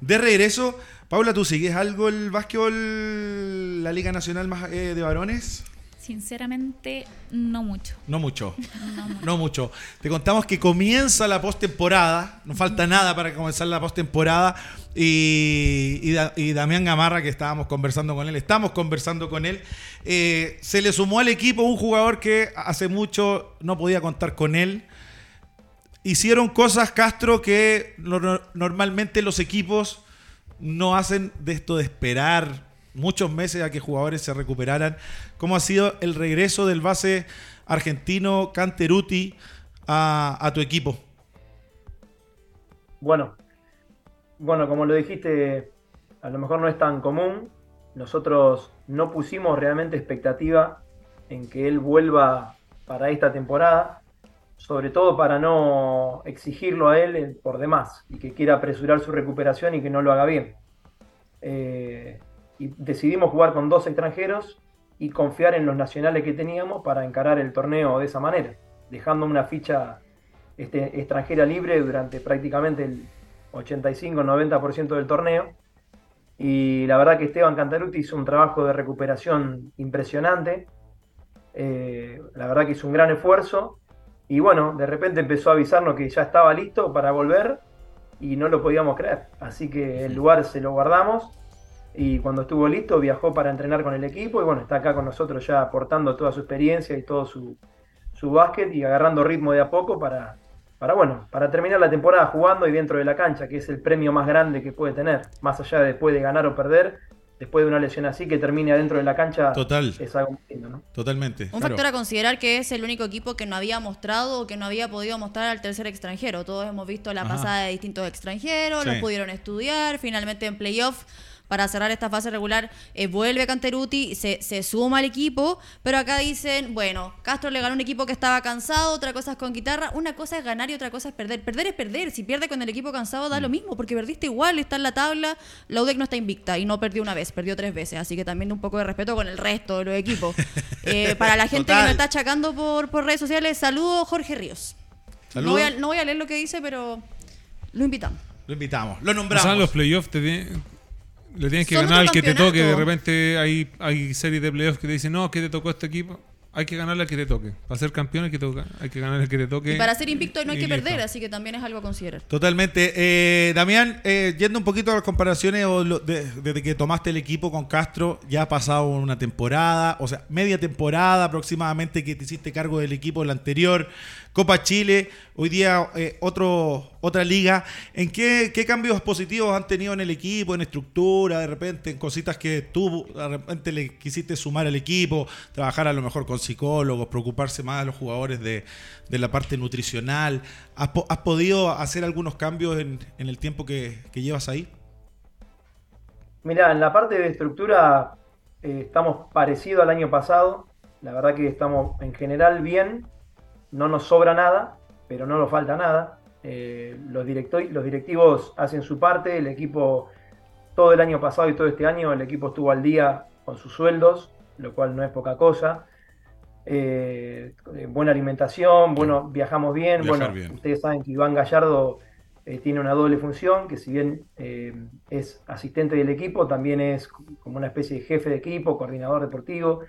de regreso. Paula, ¿tú sigues algo el básquetbol, la Liga Nacional más, eh, de varones? Sinceramente, no mucho. No mucho. [LAUGHS] No mucho. Te contamos que comienza la postemporada. No falta nada para comenzar la postemporada. Y, y, Damián Gamarra, que estábamos conversando con él, estamos conversando con él. Eh, se le sumó al equipo un jugador que hace mucho no podía contar con él hicieron cosas, Castro, que normalmente los equipos no hacen de esto de esperar muchos meses a que jugadores se recuperaran. ¿Cómo ha sido el regreso del base argentino Canteruti a, tu equipo? Bueno, bueno, como lo dijiste, a lo mejor no es tan común. Nosotros no pusimos realmente expectativa en que él vuelva para esta temporada sobre todo para no exigirlo a él por demás y que quiera apresurar su recuperación y que no lo haga bien. Eh, y decidimos jugar con dos extranjeros y confiar en los nacionales que teníamos para encarar el torneo de esa manera, dejando una ficha este, extranjera libre durante prácticamente el 85-90% del torneo. Y la verdad que Esteban Cantaruti hizo un trabajo de recuperación impresionante. Eh, la verdad que hizo un gran esfuerzo y bueno, de repente empezó a avisarnos que ya estaba listo para volver y no lo podíamos creer. Así que el lugar se lo guardamos y cuando estuvo listo viajó para entrenar con el equipo y bueno, está acá con nosotros ya aportando toda su experiencia y todo su, su básquet y agarrando ritmo de a poco para, para, bueno, para terminar la temporada jugando y dentro de la cancha, que es el premio más grande que puede tener, más allá de después de ganar o perder, después de una lesión así que termine adentro de la cancha Total. es algo muy lindo, ¿no? Totalmente. Un factor a considerar que es el único equipo que no había mostrado o que no había podido mostrar al tercer extranjero. Todos hemos visto la pasada de distintos extranjeros, los pudieron estudiar, finalmente en playoff para cerrar esta fase regular. Eh, vuelve Canteruti, se, se suma al equipo, pero acá dicen, bueno, Castro le ganó un equipo que estaba cansado, otra cosa es con guitarra, una cosa es ganar y otra cosa es perder. Perder es perder, si pierde con el equipo cansado da lo Mm. mismo, porque perdiste igual, está en la tabla, la UDEC no está invicta y no perdió una vez, perdió tres veces, así que también un poco de respeto con el resto de los equipos. [LAUGHS] Eh, para la gente que nos está achacando por, por redes sociales, saludo Jorge Ríos. No Saludos. voy, a, no voy a leer lo que dice, pero lo invitamos. Lo invitamos, lo O nombramos. sea, en los playoffs te tienen- le tienes que ganar al que te toque. De repente hay, hay series de playoffs que te dicen, no, que te tocó este equipo. Hay que ganarle al que te toque. Para ser campeón hay que, toca- hay que ganar al que te toque. Y para ser invicto no hay que perder, así que también es algo a considerar. Totalmente. Eh, Damián, eh, yendo un poquito a las comparaciones, o lo- de- desde que tomaste el equipo con Castro, ya ha pasado una temporada, o sea, media temporada aproximadamente que te hiciste cargo del equipo la anterior, Copa Chile, hoy día eh, otra liga. ¿En qué, cambios positivos han tenido en el equipo, en estructura, de repente, en cositas que tú de repente le quisiste sumar al equipo, trabajar a lo mejor con psicólogos, preocuparse más de los jugadores de, de la parte nutricional? ¿Has, po- has podido hacer algunos cambios en, en el tiempo que, llevas ahí? Mirá, en la parte de estructura eh, estamos parecido al año pasado. La verdad que estamos en general bien. No nos sobra nada, pero no nos falta nada. Eh, los, los directivos hacen su parte. El equipo, todo el año pasado y todo este año, el equipo estuvo al día con sus sueldos, lo cual no es poca cosa. Eh, eh, buena alimentación, bueno, viajamos bien. Viajar bueno, bien. ustedes saben que Iván Gallardo eh, tiene una doble función, que si bien eh, es asistente del equipo, también es como una especie de jefe de equipo, coordinador deportivo.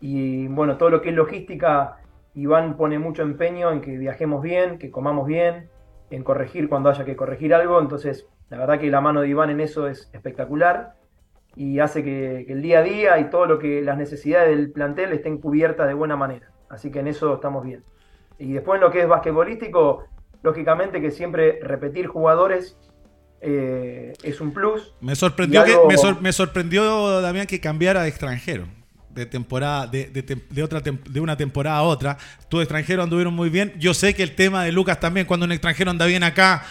Y bueno, todo lo que es logística, Iván pone mucho empeño en que viajemos bien, que comamos bien, en corregir cuando haya que corregir algo. Entonces, la verdad que la mano de Iván en eso es espectacular y hace que, que el día a día y todo lo que las necesidades del plantel estén cubiertas de buena manera. Así que en eso estamos bien. Y después en lo que es basquetbolístico, lógicamente que siempre repetir jugadores eh, es un plus. Me sorprendió, algo- que, me, sor- me sorprendió, Damián, que cambiara de extranjero. De temporada, de, de tem- de otra tem- de una temporada a otra. Tus extranjeros anduvieron muy bien. Yo sé que el tema de Lucas también, cuando un extranjero anda bien acá,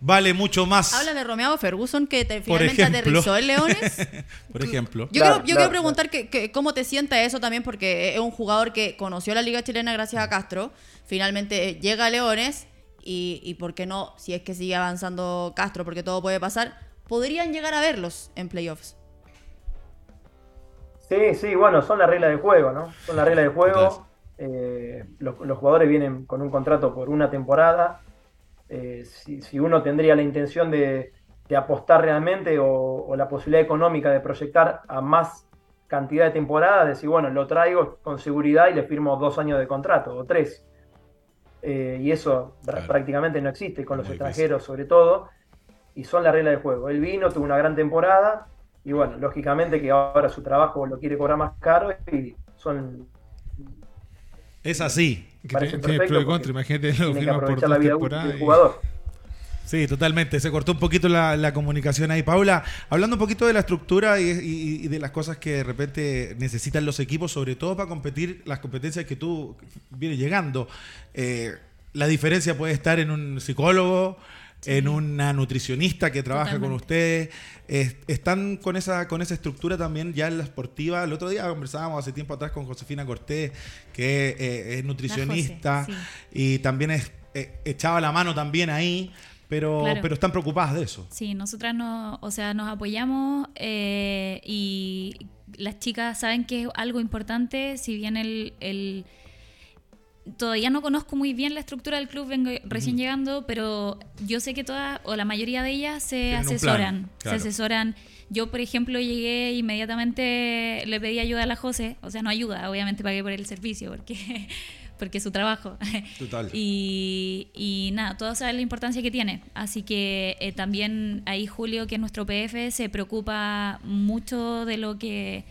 vale mucho más. Habla de Romeo Ferguson que te, finalmente ejemplo. aterrizó en Leones. [LAUGHS] Por ejemplo. Yo, Claro, quiero, yo claro, quiero preguntar que, que cómo te sienta eso también, porque es un jugador que conoció la Liga Chilena gracias a Castro. Finalmente eh, llega a Leones y, y por qué no, si es que sigue avanzando Castro, porque todo puede pasar, podrían llegar a verlos en playoffs. Sí, sí, bueno, son las reglas de juego, ¿no? Son las reglas de Total. juego. Eh, los, los jugadores vienen con un contrato por una temporada. Eh, si, si uno tendría la intención de, de apostar realmente o, o la posibilidad económica de proyectar a más cantidad de temporadas, decir, bueno, lo traigo con seguridad y le firmo dos años de contrato o tres. Eh, y eso Claro. prácticamente no existe con los extranjeros, sobre todo. Y son las reglas del juego. Él vino, tuvo una gran temporada. Y bueno, lógicamente que ahora su trabajo lo quiere cobrar más caro y son Es así. Que pro y contra. Imagínate, lo firman por dos la vida útil temporadas. del y- jugador. Sí, totalmente. Se cortó un poquito la, la comunicación ahí. Paula, hablando un poquito de la estructura y, y- y de las cosas que de repente necesitan los equipos, sobre todo para competir las competencias que tú vienes llegando. Eh, la diferencia puede estar en un psicólogo, en una nutricionista que trabaja con ustedes. Es- están con esa, con esa estructura también ya en la esportiva. El otro día conversábamos hace tiempo atrás con Josefina Cortés, que eh, es nutricionista sí. y también es, eh, echaba la mano también ahí, pero, Claro. pero están preocupadas de eso. Sí, nosotras no, o sea, nos apoyamos eh, y las chicas saben que es algo importante, si bien el, el- todavía no conozco muy bien la estructura del club, vengo recién llegando, pero yo sé que todas o la mayoría de ellas se plan, asesoran, claro. se asesoran. Yo, por ejemplo, llegué inmediatamente le pedí ayuda a la José, o sea, no ayuda, obviamente pagué por el servicio porque [LAUGHS] porque es su trabajo. Total. [LAUGHS] Y, y nada, todos saben la importancia que tiene. Así que eh, también ahí Julio, que es nuestro PF, se preocupa mucho de lo que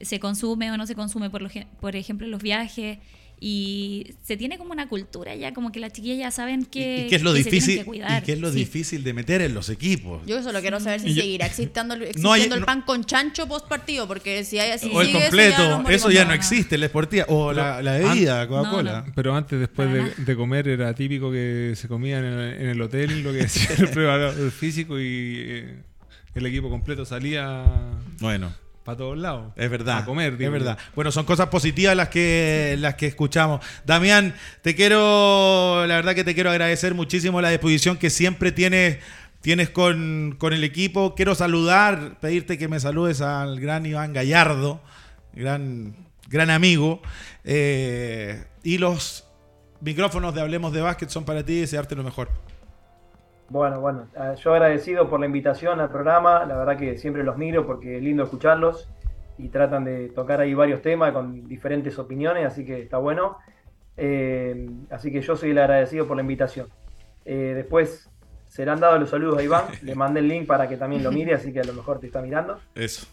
se consume o no se consume, por, lo por ejemplo, los viajes. Y se tiene como una cultura ya, como que las chiquillas ya saben que, ¿Y, y qué es lo que se tienen difícil? que cuidar. ¿Y qué es lo Sí. difícil de meter en los equipos? Yo solo quiero saber si Y yo- seguirá existiendo, el- [LAUGHS] No hay- el no- pan con chancho post partido, porque si hay así o el eso completo, ya eso ya no existe, la esportiva. O la, la bebida, Coca-Cola. no. Pero antes, después de comer, era típico que se comía en el, en el hotel, lo que decía el [LAUGHS] preparador físico y, eh, el equipo completo salía Bueno. Para todos lados. Es verdad. A comer, es digo yo. verdad. Bueno, son cosas positivas las que, las que escuchamos. Damián, te quiero, la verdad que te quiero agradecer muchísimo la disposición que siempre tienes, tienes con, con el equipo. Quiero saludar, pedirte que me saludes al gran Iván Gallardo, gran, gran amigo. Eh, y los micrófonos de Hablemos de Básquet son para ti y desearte lo mejor. Bueno, bueno, eh, yo agradecido por la invitación al programa, la verdad que siempre los miro porque es lindo escucharlos y tratan de tocar ahí varios temas con diferentes opiniones, así que está bueno. Eh, así que yo soy el agradecido por la invitación. Eh, después serán dados los saludos a Iván, le [LAUGHS] mandé el link para que también lo mire, así que a lo mejor te está mirando. Eso.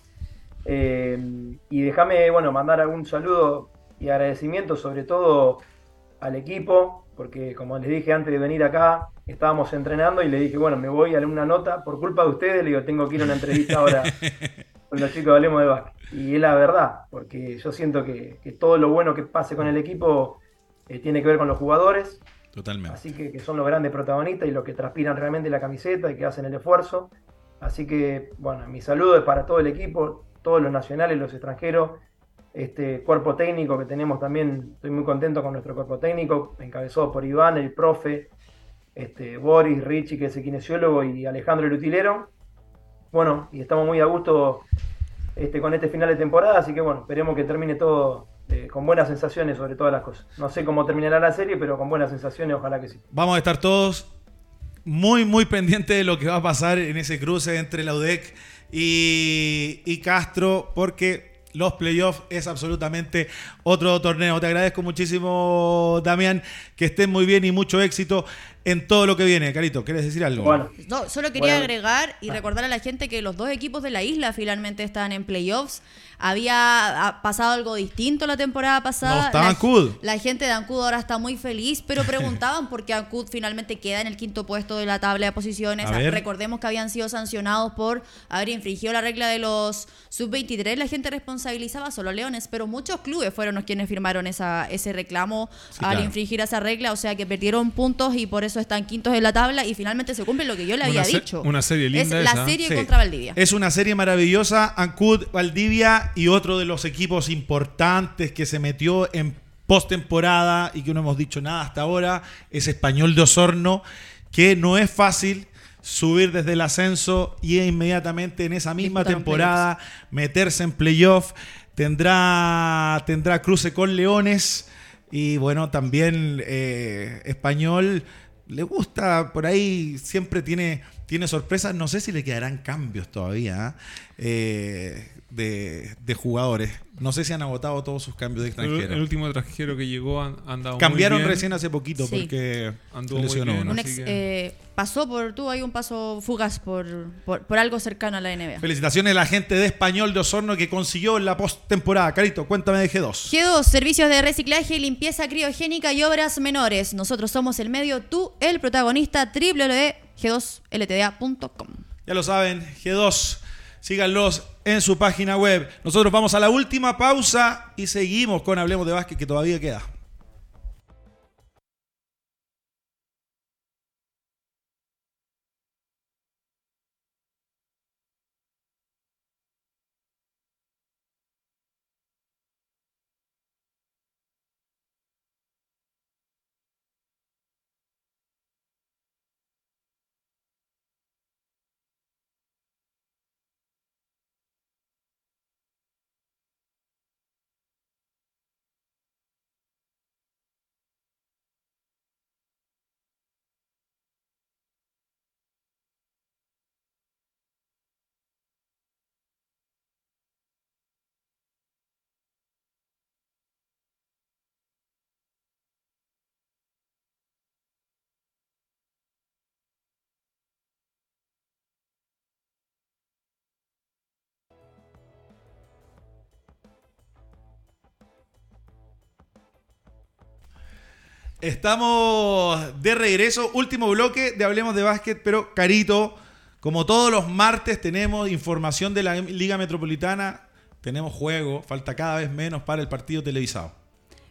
Eh, y déjame, bueno, mandar algún saludo y agradecimiento sobre todo al equipo, porque como les dije antes de venir acá, estábamos entrenando y le dije, bueno, me voy a una nota, por culpa de ustedes, le digo, tengo que ir a una entrevista ahora [LAUGHS] con los chicos de Hablemos de Básquet. Y es la verdad, porque yo siento que, que todo lo bueno que pase con el equipo eh, tiene que ver con los jugadores, Totalmente. Así que, que son los grandes protagonistas y los que transpiran realmente la camiseta y que hacen el esfuerzo. Así que, bueno, mi saludo es para todo el equipo, todos los nacionales, los extranjeros, este cuerpo técnico que tenemos también, estoy muy contento con nuestro cuerpo técnico, encabezado por Iván, el profe, este, Boris, Richie, que es el kinesiólogo, y Alejandro el utilero. Bueno, y estamos muy a gusto este, con este final de temporada, así que bueno, esperemos que termine todo eh, con buenas sensaciones sobre todas las cosas. No sé cómo terminará la serie, pero con buenas sensaciones, ojalá que sí. Vamos a estar todos muy, muy pendientes de lo que va a pasar en ese cruce entre la UDEC y, y Castro, porque los playoffs es absolutamente otro torneo. Te agradezco muchísimo, Damián, que estén muy bien y mucho éxito en todo lo que viene. Carito, ¿quieres decir algo? Bueno, No, solo quería Bueno. agregar y Ah. recordar a la gente que los dos equipos de la isla finalmente están en playoffs. Había ha pasado algo distinto la temporada pasada. No está Ancud. La gente de Ancud ahora está muy feliz, pero [LAUGHS] preguntaban por qué Ancud finalmente queda en el quinto puesto de la tabla de posiciones. A ver. Recordemos que habían sido sancionados por haber infringido la regla de los sub-23. La gente responsabilizaba solo a Leones, pero muchos clubes fueron los quienes firmaron esa, ese reclamo Sí, al claro. infringir esa regla. O sea que perdieron puntos y por eso están quintos en la tabla y finalmente se cumple lo que yo le Una había se- dicho. una serie linda Es la serie Sí. contra Valdivia. Es una serie maravillosa. Ancud, Valdivia y otro de los equipos importantes que se metió en postemporada y que no hemos dicho nada hasta ahora es Español de Osorno, que no es fácil subir desde el ascenso y inmediatamente en esa misma temporada meterse en playoff. Tendrá, tendrá cruce con Leones y bueno, también eh, Español le gusta, por ahí siempre tiene, tiene sorpresas. No sé si le quedarán cambios todavía ¿ah? Eh, de, de jugadores. No sé si han agotado todos sus cambios de extranjeros. el último extranjero que llegó han, han dado muy Cambiaron bien. recién hace poquito Sí. porque Anduvo se muy lesionó bien. uno. Ex- que- eh, pasó por, tuvo ahí un paso fugaz por, por, por algo cercano a la NBA. Felicitaciones a la gente de Español de Osorno que consiguió en la postemporada. Carito, cuéntame de G2. G2, servicios de reciclaje, limpieza criogénica y obras menores. Nosotros somos el medio, tú el protagonista, www.g2ltda.com. Ya lo saben, G2, síganlos en su página web. Nosotros vamos a la última pausa y seguimos con Hablemos de Básquet que todavía queda. Estamos de regreso, último bloque de Hablemos de Básquet, pero Carito, como todos los martes tenemos información de la Liga Metropolitana, tenemos juego, falta cada vez menos para el partido televisado.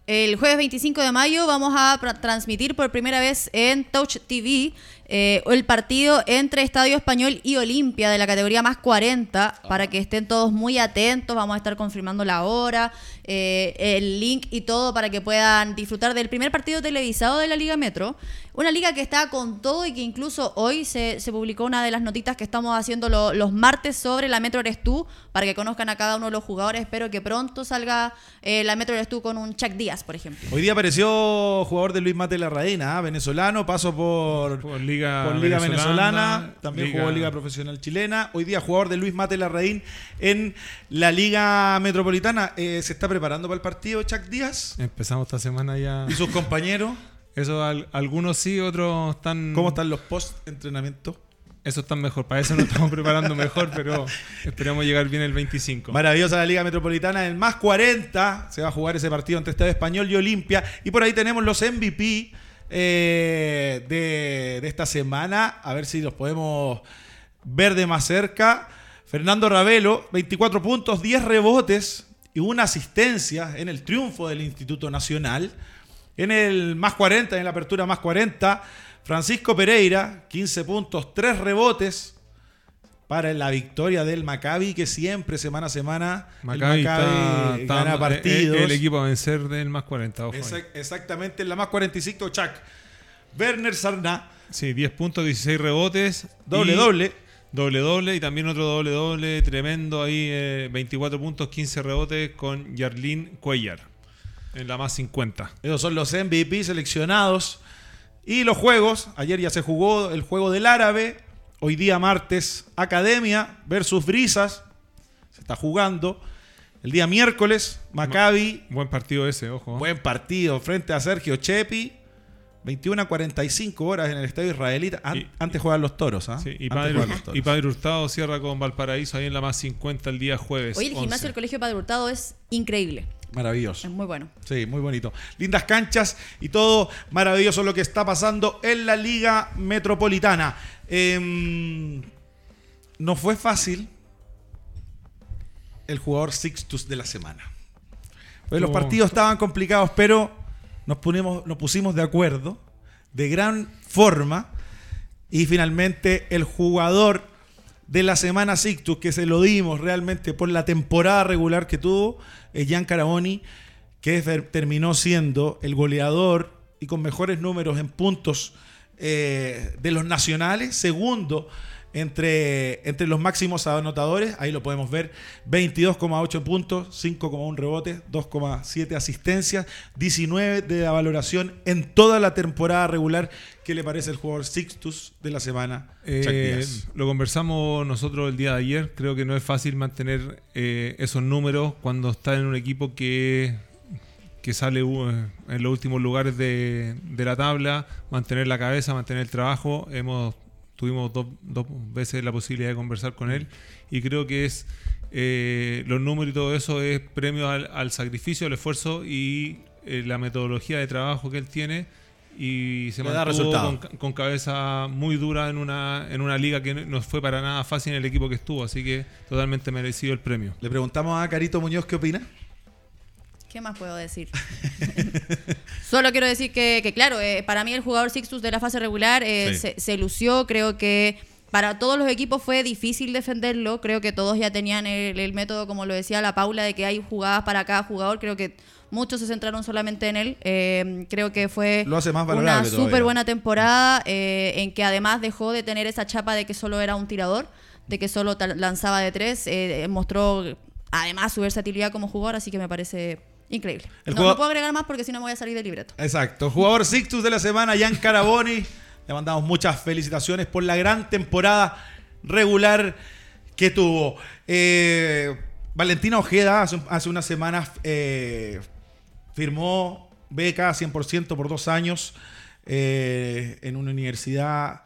El jueves 25 de mayo vamos a transmitir por primera vez en Touch TV eh, el partido entre Estadio Español y Olimpia de la categoría más 40 para que estén todos muy atentos. Vamos a estar confirmando la hora, eh, el link y todo para que puedan disfrutar del primer partido televisado de la Liga Metro. Una liga que está con todo y que incluso hoy se, publicó una de las notitas que estamos haciendo los martes sobre la Metro Eres Tú, para que conozcan a cada uno de los jugadores. Espero que pronto salga eh, la Metro Eres Tú con un Chuck Díaz, por ejemplo. Hoy día apareció jugador de Luis Mate La Reina, ¿ah? venezolano, paso por, por Liga, Venezolana, también jugó Liga Profesional Chilena. Hoy día jugador de Luis Mate Larraín en la Liga Metropolitana. Eh, ¿Se está preparando para el partido Chuck Díaz? Empezamos esta semana ya. ¿Y sus compañeros? Eso, algunos sí, otros están. ¿Cómo están los post-entrenamiento? Eso está mejor, para eso nos estamos [LAUGHS] preparando mejor, pero esperamos llegar bien el 25. Maravillosa la Liga Metropolitana, en más 40 se va a jugar ese partido entre Estadio Español y Olimpia. Y por ahí tenemos los MVP eh, de, de, esta semana, a ver si los podemos ver de más cerca. Fernando Ravelo, 24 puntos, 10 rebotes y una asistencia en el triunfo del Instituto Nacional. En el más 40, en la apertura más 40, Francisco Pereira, 15 puntos, 3 rebotes para la victoria del Maccabi, que siempre, semana a semana, Maccabi, gana partidos. El, equipo a vencer del más 40. exactamente, en la más 45, Chuck. Werner Sarna. Sí, 10 puntos, 16 rebotes. Doble, doble. Doble, doble. Y también otro doble, doble. Tremendo ahí. 24 eh, puntos, 15 rebotes con Yarlín Cuellar en la más 50. Esos son los MVP seleccionados. Y los juegos, ayer ya se jugó el juego del árabe, hoy día martes Academia versus Brisas, se está jugando. El día miércoles, Maccabi. Buen partido ese, ojo. Buen partido frente a Sergio Chepi. 21 a 45 horas en el estadio israelita. antes juegan los toros. ¿ah? y, Padre, Hurtado cierra con Valparaíso ahí en la más 50 el día jueves. Hoy el gimnasio del Colegio Padre Hurtado es increíble. Maravilloso. Es muy bueno. Sí, muy bonito. Lindas canchas y todo maravilloso lo que está pasando en la Liga Metropolitana. Em, no fue fácil el jugador Sixtus de la semana. Pues los partidos estaban complicados, pero nos, nos pusimos de acuerdo de gran forma y finalmente el jugador de la semana Sixtus, que se lo dimos realmente por la temporada regular que tuvo, es Gian Caraboni, que terminó siendo el goleador y con mejores números en puntos eh, de los nacionales, segundo entre, entre los máximos anotadores, ahí lo podemos ver, 22,8 puntos, 5,1 rebotes, 2,7 asistencias, 19 de la valoración en toda la temporada regular. ¿Qué le parece el jugador Sixtus de la semana? Eh, lo conversamos nosotros el día de ayer, creo que no es fácil mantener eh, esos números cuando está en un equipo que que sale uh, en los últimos lugares de, de, la tabla, mantener la cabeza, mantener el trabajo. Hemos tuvimos dos, veces la posibilidad de conversar con él y creo que es eh, los números y todo eso es premio al, sacrificio, al esfuerzo y eh, la metodología de trabajo que él tiene y se mantuvo con, con, cabeza muy dura en una, en una liga que no fue para nada fácil en el equipo que estuvo, así que totalmente merecido el premio. Le preguntamos a Carito Muñoz qué opina. ¿Qué más puedo decir? [LAUGHS] Solo quiero decir que, claro, eh, para mí el jugador Sixtus de la fase regular eh, se, lució. Creo que para todos los equipos fue difícil defenderlo. Creo que todos ya tenían el, método, como lo decía la Paula, de que hay jugadas para cada jugador. Creo que muchos se centraron solamente en él. Eh, creo que fue una súper buena temporada en que además dejó de tener esa chapa de que solo era un tirador, de que solo lanzaba de tres. mostró además su versatilidad como jugador, así que me parece Increíble. no, puedo agregar más porque si no me voy a salir del libreto. Exacto. Jugador Sixtus de la semana, Jan Caraboni. Le mandamos muchas felicitaciones por la gran temporada regular que tuvo. Eh, Valentina Ojeda hace, unas semanas eh, firmó beca 100% por dos años eh, en una universidad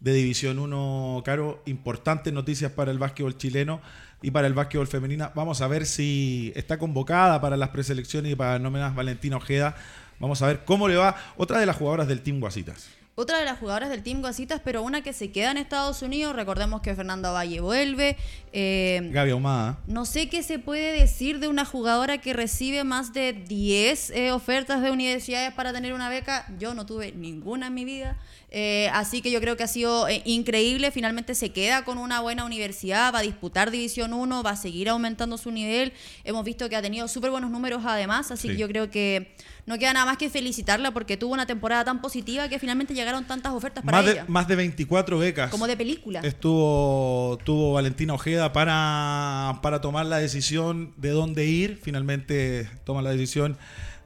de División 1, Caro. Importantes noticias para el básquetbol chileno y para el básquetbol femenina. Vamos a ver si está convocada para las preselecciones y para nóminas Valentina Ojeda. Vamos a ver cómo le va otra de las jugadoras del Team Guasitas. Otra de las jugadoras del Team Guasitas, pero una que se queda en Estados Unidos. Recordemos que Fernanda Valle vuelve. Eh, Gaby Ahumada. No sé qué se puede decir de una jugadora que recibe más de 10 eh, ofertas de universidades para tener una beca. Yo no tuve ninguna en mi vida. Eh, así que yo creo que ha sido eh, increíble. Finalmente se queda con una buena universidad, va a disputar División 1, va a seguir aumentando su nivel. Hemos visto que ha tenido súper buenos números además, así que yo creo que no queda nada más que felicitarla porque tuvo una temporada tan positiva que finalmente llegaron tantas ofertas para más ella. Más de 24 becas. Como de película. Estuvo tuvo Valentina Ojeda para, para tomar la decisión de dónde ir. Finalmente toma la decisión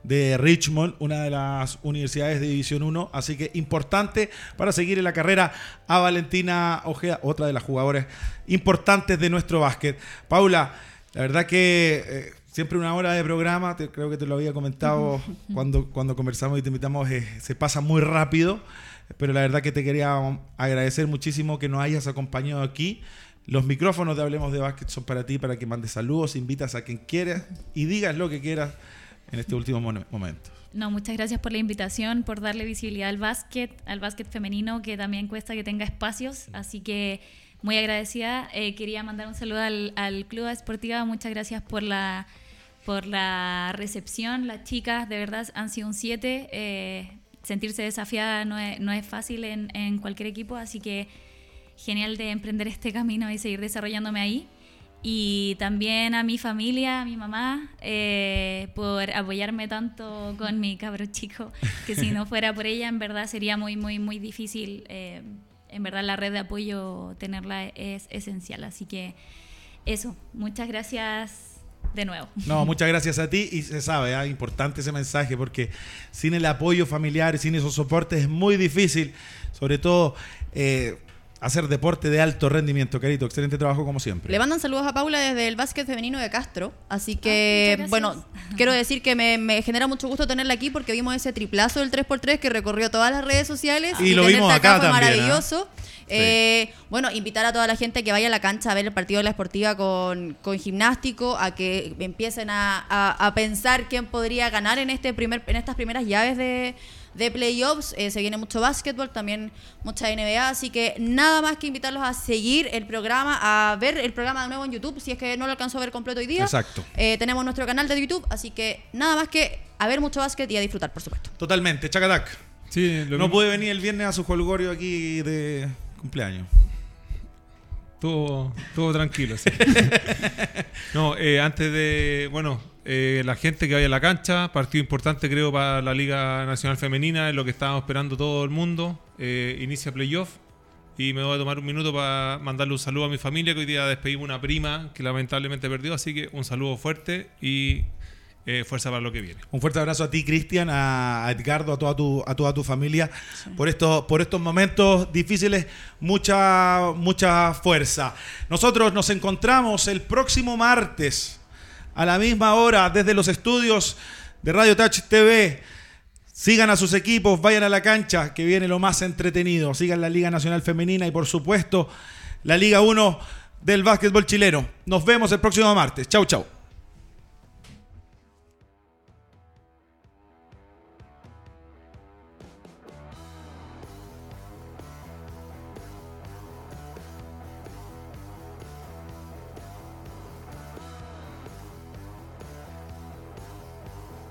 de Richmond, una de las universidades de División 1. Así que importante para seguir en la carrera a Valentina Ojeda, otra de las jugadoras importantes de nuestro básquet. Paula, la verdad que eh, siempre una hora de programa, creo que te lo había comentado [LAUGHS] cuando, cuando conversamos y te invitamos, eh, se pasa muy rápido. Pero la verdad que te quería agradecer muchísimo que nos hayas acompañado aquí. Los micrófonos de Hablemos de Básquet son para ti, para que mandes saludos, invitas a quien quieras y digas lo que quieras en este último momento. No, muchas gracias por la invitación, por darle visibilidad al básquet, al básquet femenino, que también cuesta que tenga espacios. Así que muy agradecida. Eh, quería mandar un saludo al, al Club Esportiva. Muchas gracias por la, por la recepción. Las chicas, de verdad, han sido un 7. Eh, sentirse desafiada no es, no es fácil en, en cualquier equipo, así que genial de emprender este camino y seguir desarrollándome ahí y también a mi familia, a mi mamá, eh, por apoyarme tanto con mi cabro chico, que si no fuera por ella, en verdad sería muy, muy, muy difícil. Eh, en verdad la red de apoyo, tenerla es esencial. Así que eso, muchas gracias de nuevo. No, muchas gracias a ti y se sabe, ¿eh? importante ese mensaje porque sin el apoyo familiar, sin esos soportes es muy difícil, sobre todo... Eh, hacer deporte de alto rendimiento, Carito. Excelente trabajo como siempre. Le mandan saludos a Paula desde el básquet femenino de Castro. Así que, ah, bueno, quiero decir que me, genera mucho gusto tenerla aquí porque vimos ese triplazo del 3x3 que recorrió todas las redes sociales. Y, lo vimos acá, también. ¿eh? Maravilloso. Eh, bueno, invitar a toda la gente que vaya a la cancha a ver el partido de la esportiva con, con gimnástico, a que empiecen a, a, a pensar quién podría ganar en, este primer, en estas primeras llaves de de playoffs. Eh, se viene mucho básquetbol, también mucha NBA. Así que nada más que invitarlos a seguir el programa, a ver el programa de nuevo en YouTube, si es que no lo alcanzó a ver completo hoy día. Exacto. Eh, tenemos nuestro canal de YouTube, así que nada más que a ver mucho básquet y a disfrutar, por supuesto. Totalmente. Chacatac. Sí, no pude venir el viernes a su holgorio aquí de cumpleaños. Todo, todo tranquilo. Sí. [LAUGHS] no, eh, antes de. Bueno, eh, la gente que vaya a la cancha, partido importante creo para la Liga Nacional Femenina, es lo que estábamos esperando todo el mundo. Eh, inicia playoff y me voy a tomar un minuto para mandarle un saludo a mi familia, que hoy día despedimos una prima que lamentablemente perdió, así que un saludo fuerte y eh, fuerza para lo que viene. Un fuerte abrazo a ti, Cristian, a Edgardo, a toda tu, a toda tu familia. Por, estos, por estos momentos difíciles, mucha, mucha fuerza. Nosotros nos encontramos el próximo martes a la misma hora desde los estudios de Radio Touch TV. Sigan a sus equipos, vayan a la cancha, que viene lo más entretenido. Sigan la Liga Nacional Femenina y por supuesto la Liga 1 del básquetbol chileno. Nos vemos el próximo martes. Chau, chau.